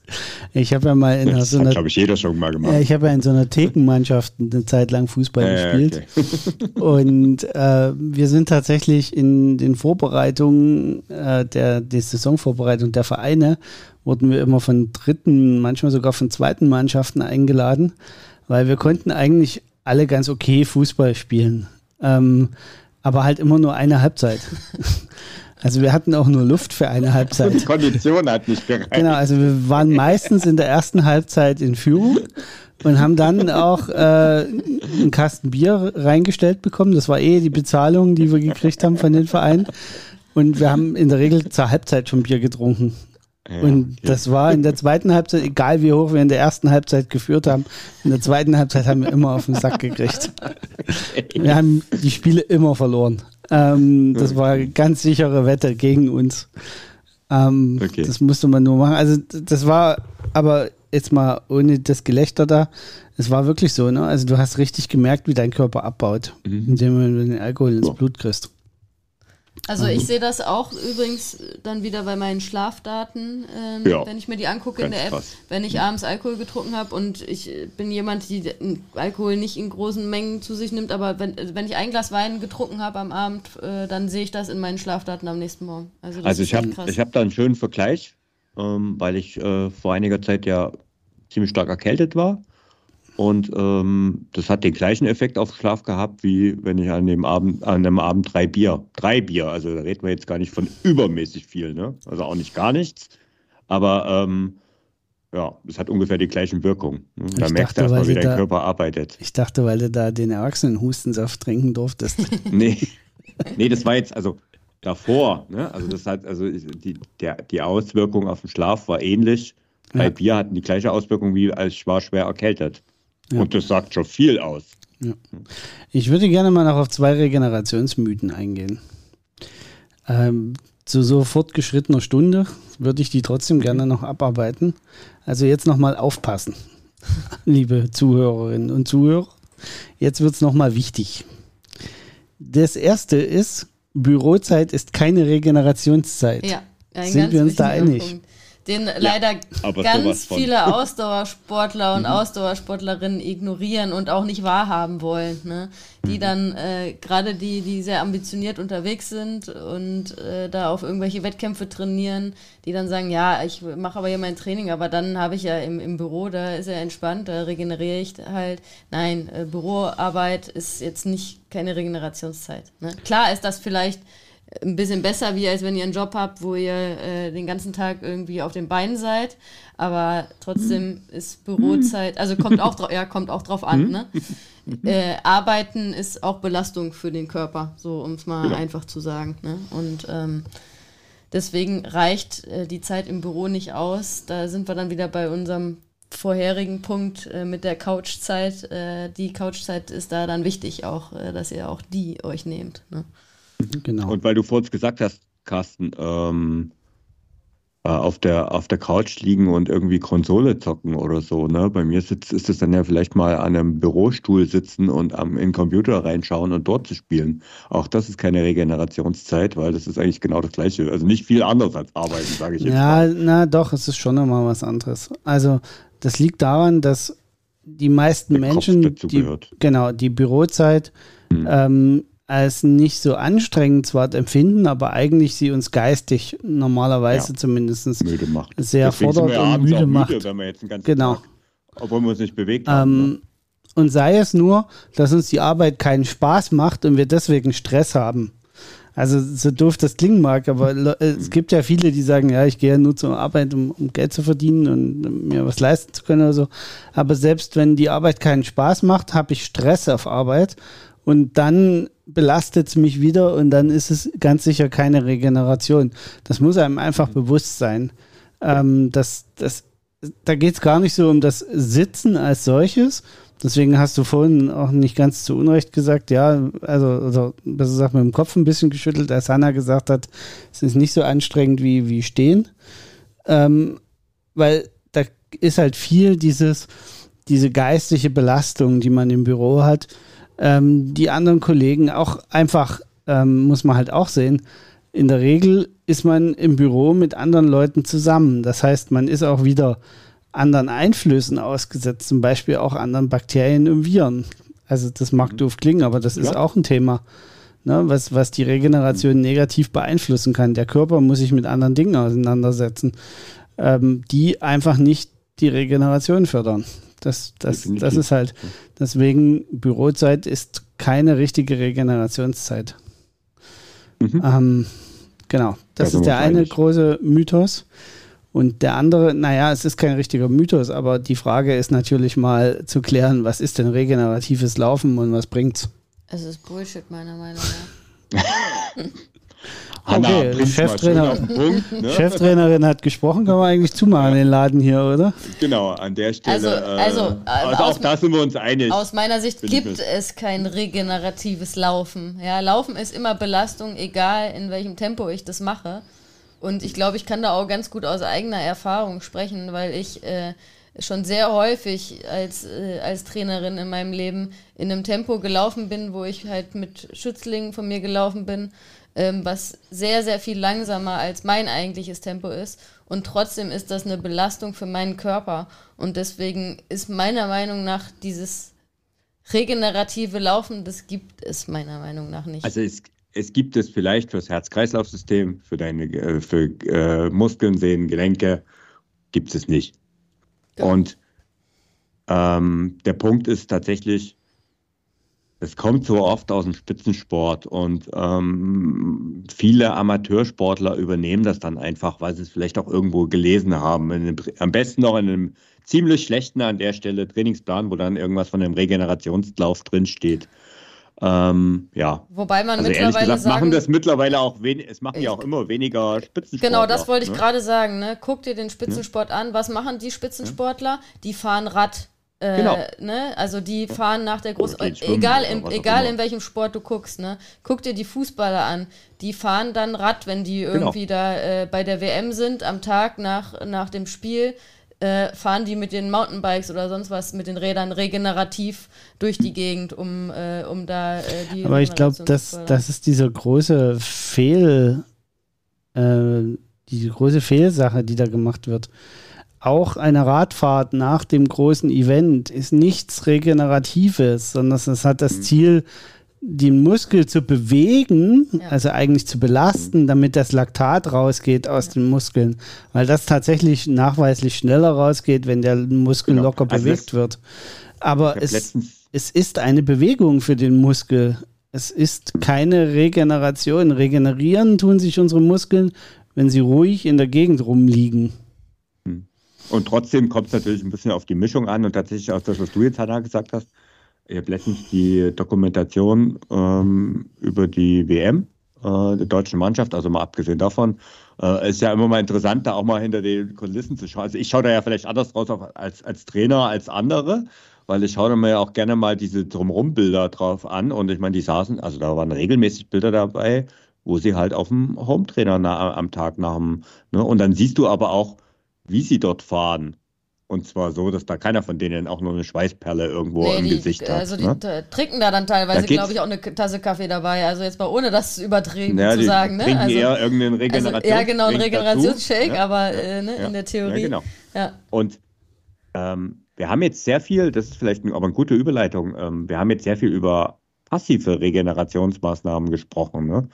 Ich habe ja mal in das so einer, glaube ich, jeder schon mal gemacht. Ich habe ja in so einer Thekenmannschaft eine Zeit lang Fußball äh, gespielt. Okay. Und äh, wir sind tatsächlich in den Vorbereitungen äh, der, der Saisonvorbereitung der Vereine wurden wir immer von dritten, manchmal sogar von zweiten Mannschaften eingeladen, weil wir konnten eigentlich alle ganz okay Fußball spielen. Ähm, aber halt immer nur eine Halbzeit. Also wir hatten auch nur Luft für eine Halbzeit. Die Kondition hat nicht gereicht. Genau, also wir waren meistens in der ersten Halbzeit in Führung und haben dann auch äh, einen Kasten Bier reingestellt bekommen. Das war eh die Bezahlung, die wir gekriegt haben von den Vereinen. Und wir haben in der Regel zur Halbzeit schon Bier getrunken. Und ja. das war in der zweiten Halbzeit, egal wie hoch wir in der ersten Halbzeit geführt haben, in der zweiten Halbzeit haben wir immer auf den Sack gekriegt. Wir haben die Spiele immer verloren. Ähm, das war ganz sichere Wette gegen uns. Ähm, okay. Das musste man nur machen. Also das war aber jetzt mal ohne das Gelächter da. Es war wirklich so, ne? Also du hast richtig gemerkt, wie dein Körper abbaut, mhm. indem du den Alkohol ins Blut kriegst. Also ich sehe das auch übrigens dann wieder bei meinen Schlafdaten, ähm, Ja. wenn ich mir die angucke in der App, krass. wenn ich abends Alkohol getrunken habe und ich äh, bin jemand, die Alkohol nicht in großen Mengen zu sich nimmt, aber wenn, also wenn ich ein Glas Wein getrunken habe am Abend, äh, dann sehe ich das in meinen Schlafdaten am nächsten Morgen. Also, das Also ist ich habe hab da einen schönen Vergleich, ähm, weil ich äh, vor einiger Zeit ja ziemlich stark erkältet war. Und ähm, das hat den gleichen Effekt auf Schlaf gehabt, wie wenn ich an dem Abend, an einem Abend drei Bier, drei Bier, also da reden wir jetzt gar nicht von übermäßig viel, ne? Also auch nicht gar nichts. Aber ähm, ja, es hat ungefähr die gleichen Wirkungen. Ne? Da Ich merkst dachte, du erstmal, wie dein da- Körper arbeitet. Ich dachte, weil du da den Erwachsenenhustensaft trinken durftest. Nee, nee, das war jetzt, also davor, ne? Also das hat, also die, der, die Auswirkung auf den Schlaf war ähnlich. Bei Ja. Bier hatten die gleiche Auswirkung wie als ich war schwer erkältet. Ja. Und das sagt schon viel aus. Ich würde gerne mal noch auf zwei Regenerationsmythen eingehen. Ähm, zu so fortgeschrittener Stunde würde ich die trotzdem gerne noch abarbeiten. Also jetzt nochmal aufpassen, liebe Zuhörerinnen und Zuhörer. Jetzt wird es nochmal wichtig. Das erste ist, Bürozeit ist keine Regenerationszeit. Ja, ein Sind ganz wir uns da einig? Punkt, Den leider aber sowas ganz. Mhm. viele Ausdauersportler und Ausdauersportlerinnen ignorieren und auch nicht wahrhaben wollen. Ne? Die Mhm. dann, äh, gerade die, die sehr ambitioniert unterwegs sind und äh, da auf irgendwelche Wettkämpfe trainieren, die dann sagen, ja, ich mache aber hier mein Training, aber dann habe ich ja im, im Büro, da ist er entspannt, da regeneriere ich halt. Nein, äh, Büroarbeit ist jetzt nicht keine Regenerationszeit. Ne? Klar ist das vielleicht ein bisschen besser, wie als wenn ihr einen Job habt, wo ihr äh, den ganzen Tag irgendwie auf den Beinen seid. Aber trotzdem ist Bürozeit, also kommt auch, drau- ja, kommt auch drauf an. Ne? Äh, Arbeiten ist auch Belastung für den Körper, so um es mal einfach zu sagen. Ne? Und ähm, deswegen reicht äh, die Zeit im Büro nicht aus. Da sind wir dann wieder bei unserem vorherigen Punkt äh, mit der Couchzeit. Äh, die Couchzeit ist da dann wichtig auch, äh, dass ihr auch die euch nehmt. Ne? Genau. Und weil du vorhin gesagt hast, Carsten, ähm, äh, auf, der, auf der Couch liegen und irgendwie Konsole zocken oder so, ne? Bei mir sitzt, ist es dann ja vielleicht mal an einem Bürostuhl sitzen und am, in den Computer reinschauen und dort zu spielen. Auch das ist keine Regenerationszeit, weil das ist eigentlich genau das Gleiche. Also nicht viel anders als Arbeiten, sage ich jetzt Ja, mal. na doch, es ist schon nochmal was anderes. Also, das liegt daran, dass die meisten Der Menschen, dazu die, gehört. genau, die Bürozeit Hm. ähm, als nicht so anstrengend zwar empfinden, aber eigentlich sie uns geistig normalerweise Ja. zumindest Müde macht. sehr Deswegen sind fordert wir und müde auch macht. wenn wir jetzt den ganzen Genau. Tag, obwohl wir uns nicht bewegt haben. ne? Ähm, und sei es nur, dass uns die Arbeit keinen Spaß macht und wir deswegen Stress haben. Also so doof das klingen mag, aber äh, es gibt ja viele, die sagen, ja, ich gehe ja nur zur Arbeit, um, um Geld zu verdienen und um mir was leisten zu können oder so. Aber selbst wenn die Arbeit keinen Spaß macht, habe ich Stress auf Arbeit und dann belastet es mich wieder und dann ist es ganz sicher keine Regeneration. Das muss einem einfach bewusst sein. Ähm, das, das, da geht es gar nicht so um das Sitzen als solches. Deswegen hast du vorhin auch nicht ganz zu Unrecht gesagt, ja, also, also besser gesagt, mit dem Kopf ein bisschen geschüttelt, als Hanna gesagt hat, es ist nicht so anstrengend wie, wie stehen. Ähm, weil da ist halt viel dieses, diese geistliche Belastung, die man im Büro hat. Ähm, die anderen Kollegen auch einfach, ähm, muss man halt auch sehen, in der Regel ist man im Büro mit anderen Leuten zusammen. Das heißt, man ist auch wieder anderen Einflüssen ausgesetzt, zum Beispiel auch anderen Bakterien und Viren. Also das mag doof klingen, aber das ist Ja. auch ein Thema, ne, was, was die Regeneration negativ beeinflussen kann. Der Körper muss sich mit anderen Dingen auseinandersetzen, ähm, die einfach nicht die Regeneration fördern. Das, das, das ist halt, deswegen Bürozeit ist keine richtige Regenerationszeit. Mhm. Ähm, genau, das Da sind ist der eine große Mythos. Und der andere, naja, es ist kein richtiger Mythos, aber die Frage ist natürlich mal zu klären, was ist denn regeneratives Laufen und was bringt's? Es ist Bullshit, meiner Meinung nach. Hanna, okay, Cheftrainer- schön auf den Punkt, ne? Cheftrainerin hat gesprochen, kann man eigentlich zumachen, den Laden hier, oder? Genau, an der Stelle. Also- also, äh, also aus- auch da sind wir uns einig. Aus meiner Sicht gibt es kein regeneratives Laufen. Ja, Laufen ist immer Belastung, egal in welchem Tempo ich das mache. Und ich glaube, ich kann da auch ganz gut aus eigener Erfahrung sprechen, weil ich äh, schon sehr häufig als, äh, als Trainerin in meinem Leben in einem Tempo gelaufen bin, wo ich halt mit Schützlingen von mir gelaufen bin, ähm, was sehr, sehr viel langsamer als mein eigentliches Tempo ist. Und trotzdem ist das eine Belastung für meinen Körper. Und deswegen ist meiner Meinung nach dieses regenerative Laufen, das gibt es meiner Meinung nach nicht. Also es, es gibt es vielleicht fürs Herz-Kreislauf-System, für deine äh, für äh, Muskeln, Sehnen, Gelenke, gibt es nicht. Genau. Und ähm, der Punkt ist tatsächlich, es kommt so oft aus dem Spitzensport und ähm, viele Amateursportler übernehmen das dann einfach, weil sie es vielleicht auch irgendwo gelesen haben. Einem, am besten noch in einem ziemlich schlechten an der Stelle Trainingsplan, wo dann irgendwas von einem Regenerationslauf drinsteht. Ähm, ja. Wobei man also mittlerweile gesagt, sagen, machen das mittlerweile auch wenig, es machen ja auch immer weniger Spitzensportler. Genau, das wollte ich ne? gerade sagen. Ne? Guck dir den Spitzensport ne? an. Was machen die Spitzensportler? Die fahren Rad. Äh, genau. Ne? Also die fahren nach der großen, egal, in, egal in welchem Sport du guckst, ne? guck dir die Fußballer an, die fahren dann Rad, wenn die genau. irgendwie genau. da äh, bei der WM sind, am Tag nach, nach dem Spiel, äh, fahren die mit den Mountainbikes oder sonst was mit den Rädern regenerativ durch die Gegend, um, äh, um da äh, die. Aber ich glaube, das, das ist diese große Fehl, äh, die große Fehlsache, die da gemacht wird. Auch eine Radfahrt nach dem großen Event ist nichts Regeneratives, sondern es hat das mhm. Ziel, den Muskel zu bewegen, ja. also eigentlich zu belasten, damit das Laktat rausgeht aus ja. den Muskeln, weil das tatsächlich nachweislich schneller rausgeht, wenn der Muskel genau. locker also bewegt wird. Aber es, es ist eine Bewegung für den Muskel. Es ist keine Regeneration. Regenerieren tun sich unsere Muskeln, wenn sie ruhig in der Gegend rumliegen. Und trotzdem kommt es natürlich ein bisschen auf die Mischung an und tatsächlich auch das, was du jetzt, Hanna, gesagt hast ich habe letztens die Dokumentation ähm, über die WM äh, der deutschen Mannschaft, also mal abgesehen davon, äh, ist ja immer mal interessant, da auch mal hinter den Kulissen zu schauen. Also ich schaue da ja vielleicht anders draus auf, als, als Trainer als andere, weil ich schaue mir ja auch gerne mal diese Drumrum-Bilder drauf an und ich meine, die saßen, also da waren regelmäßig Bilder dabei, wo sie halt auf dem Hometrainer am Tag nach dem, ne? und dann siehst du aber auch, wie sie dort fahren. Und zwar so, dass da keiner von denen auch nur eine Schweißperle irgendwo nee, im die, Gesicht hat. Also die ne? trinken da dann teilweise, glaube ich, auch eine Tasse Kaffee dabei. Also jetzt mal ohne das übertrieben naja, zu sagen. Ne? Trinken also, eher irgendeinen Regenerations also, Ja, genau, einen Regenerationsshake, ja? aber äh, ne, ja. in der Theorie. Ja, genau. Ja. Und ähm, wir haben jetzt sehr viel, das ist vielleicht aber eine gute Überleitung, ähm, wir haben jetzt sehr viel über passive Regenerationsmaßnahmen gesprochen. Ne?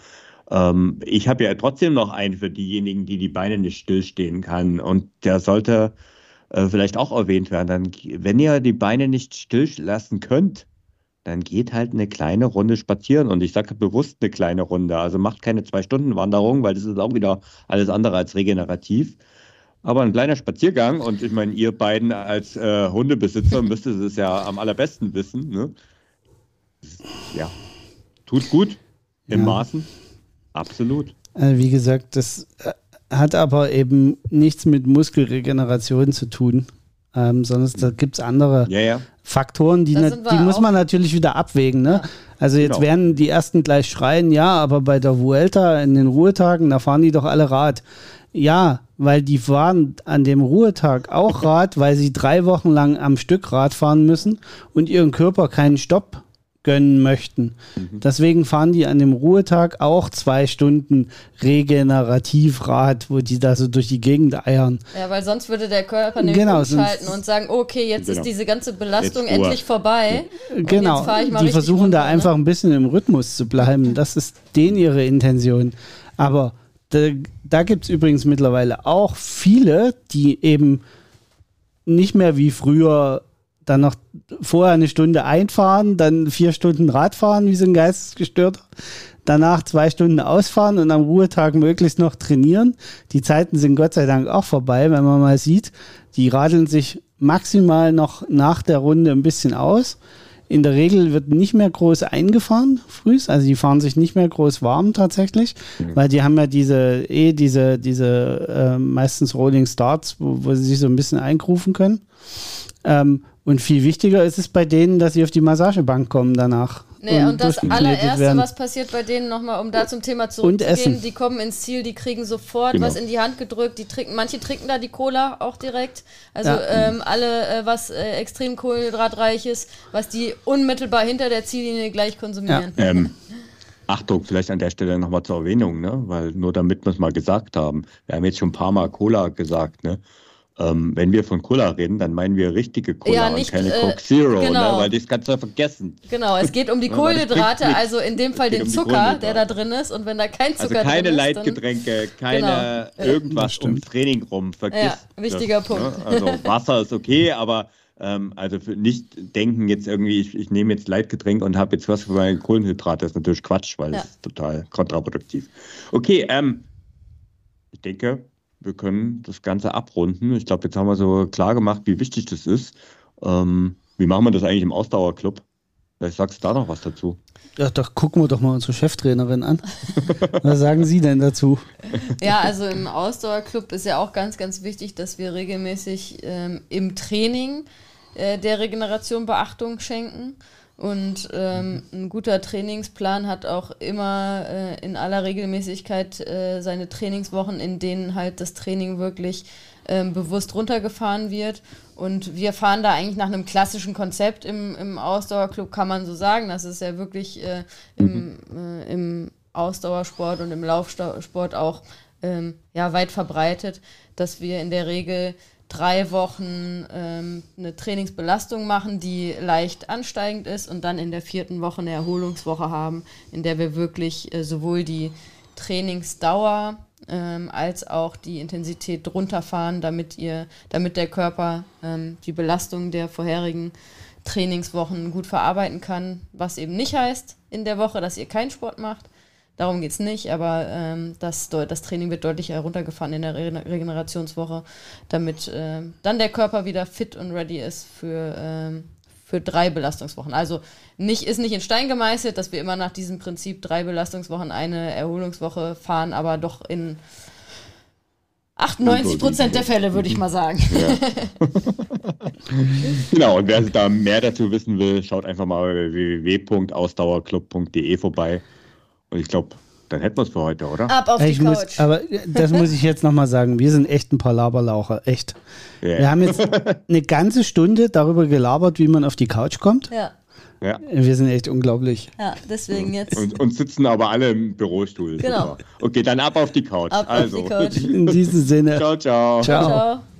Ähm, ich habe ja trotzdem noch einen für diejenigen, die die Beine nicht stillstehen kann. Und der sollte äh, vielleicht auch erwähnt werden. Dann, wenn ihr die Beine nicht still lassen könnt, dann geht halt eine kleine Runde spazieren. Und ich sage bewusst eine kleine Runde. Also macht keine Zwei-Stunden-Wanderung, weil das ist auch wieder alles andere als regenerativ. Aber ein kleiner Spaziergang, und ich meine, ihr beiden als äh, Hundebesitzer müsstet es ja am allerbesten wissen. Ne? Ja, tut gut, in ja. Maßen, absolut. Also wie gesagt, das äh, hat aber eben nichts mit Muskelregeneration zu tun, ähm, sondern da gibt es andere ja, ja. Faktoren, die, die muss man natürlich wieder abwägen. Ne? Ja. Also jetzt genau. werden die ersten gleich schreien, ja, aber bei der Vuelta in den Ruhetagen, da fahren die doch alle Rad. Ja, weil die fahren an dem Ruhetag auch Rad, weil sie drei Wochen lang am Stück Rad fahren müssen und ihren Körper keinen Stopp gönnen möchten. Mhm. Deswegen fahren die an dem Ruhetag auch zwei Stunden Regenerativrad, wo die da so durch die Gegend eiern. Ja, weil sonst würde der Körper nämlich genau, umschalten und sagen, okay, jetzt genau. ist diese ganze Belastung endlich vorbei. Genau, die versuchen runter, da ne? einfach ein bisschen im Rhythmus zu bleiben. Das ist denen ihre Intention. Aber da, da gibt es übrigens mittlerweile auch viele, die eben nicht mehr wie früher dann noch vorher eine Stunde einfahren, dann vier Stunden Radfahren, wie so ein Geistesgestörter, danach zwei Stunden ausfahren und am Ruhetag möglichst noch trainieren. Die Zeiten sind Gott sei Dank auch vorbei, wenn man mal sieht, die radeln sich maximal noch nach der Runde ein bisschen aus. In der Regel wird nicht mehr groß eingefahren früh, also die fahren sich nicht mehr groß warm tatsächlich, mhm. weil die haben ja diese eh diese diese äh, meistens Rolling Starts, wo, wo sie sich so ein bisschen eingrufen können. Ähm, und viel wichtiger ist es bei denen, dass sie auf die Massagebank kommen danach. Nee, und, das durchgearbeitet allererste, werden. was passiert bei denen nochmal, um da zum Thema zurückzugehen, die kommen ins Ziel, die kriegen sofort Genau. was in die Hand gedrückt, die trinken, manche trinken da die Cola auch direkt. Also Ja. ähm, alle, äh, was äh, extrem kohlenhydratreich ist, was die unmittelbar hinter der Ziellinie gleich konsumieren. Ähm, Achtung, vielleicht an der Stelle nochmal zur Erwähnung, ne? weil nur damit wir es mal gesagt haben. Wir haben jetzt schon ein paar Mal Cola gesagt. Ne? Ähm, wenn wir von Cola reden, dann meinen wir richtige Cola Ja, und nicht, keine äh, Coke Zero, genau. ne? weil das kannst du ja vergessen. Genau, es geht um die Kohlenhydrate, also in dem Fall den um Zucker, der da drin ist. Und wenn da kein Also Zucker keine drin ist, dann, Leitgetränke, keine Genau. Irgendwas ums Training rum. Vergiss Ja, wichtiger das, Punkt. Ne? Also Wasser ist okay, aber ähm, also für nicht denken jetzt irgendwie, ich, ich nehme jetzt Leitgetränk und habe jetzt was für meine Kohlenhydrate. Das ist natürlich Quatsch, weil Ja. das ist total kontraproduktiv. Okay, ähm, ich denke, wir können das Ganze abrunden. Ich glaube, jetzt haben wir so klar gemacht, wie wichtig das ist. Ähm, wie machen wir das eigentlich im Ausdauerclub? Vielleicht sagst du da noch was dazu. Ja, doch gucken wir doch mal unsere Cheftrainerin an. Was sagen Sie denn dazu? Ja, also im Ausdauerclub ist ja auch ganz, ganz wichtig, dass wir regelmäßig ähm, im Training äh, der Regeneration Beachtung schenken. Und ähm, ein guter Trainingsplan hat auch immer äh, in aller Regelmäßigkeit äh, seine Trainingswochen, in denen halt das Training wirklich ähm, bewusst runtergefahren wird. Und wir fahren da eigentlich nach einem klassischen Konzept im, im Ausdauerclub, kann man so sagen. Das ist ja wirklich äh, im, äh, im Ausdauersport und im Laufsport auch ähm, ja, weit verbreitet, dass wir in der Regel drei Wochen ähm, eine Trainingsbelastung machen, die leicht ansteigend ist und dann in der vierten Woche eine Erholungswoche haben, in der wir wirklich äh, sowohl die Trainingsdauer ähm, als auch die Intensität runterfahren, damit ihr, damit der Körper ähm, die Belastung der vorherigen Trainingswochen gut verarbeiten kann, was eben nicht heißt in der Woche, dass ihr keinen Sport macht. Darum geht es nicht, aber ähm, das, das Training wird deutlich heruntergefahren in der Re Regenerationswoche, damit ähm, dann der Körper wieder fit und ready ist für, ähm, für drei Belastungswochen. Also nicht, ist nicht in Stein gemeißelt, dass wir immer nach diesem Prinzip drei Belastungswochen, eine Erholungswoche fahren, aber doch in 98 Prozent der Fälle, würde ich mal sagen. Genau, und wer da mehr dazu wissen will, schaut einfach mal bei www.ausdauerclub.de vorbei. Und ich glaube, dann hätten wir es für heute, oder? Ab auf Ich die muss, Couch. aber das muss ich jetzt nochmal sagen. Wir sind echt ein paar Laberlaucher. Echt. Ja. Wir haben jetzt eine ganze Stunde darüber gelabert, wie man auf die Couch kommt. ja, Ja. Wir sind echt unglaublich. ja, deswegen jetzt Und, und sitzen aber alle im Bürostuhl. Genau. Super. Okay, dann ab auf die Couch. ab also, auf die Couch. In diesem Sinne. ciao, ciao. Ciao. Ciao.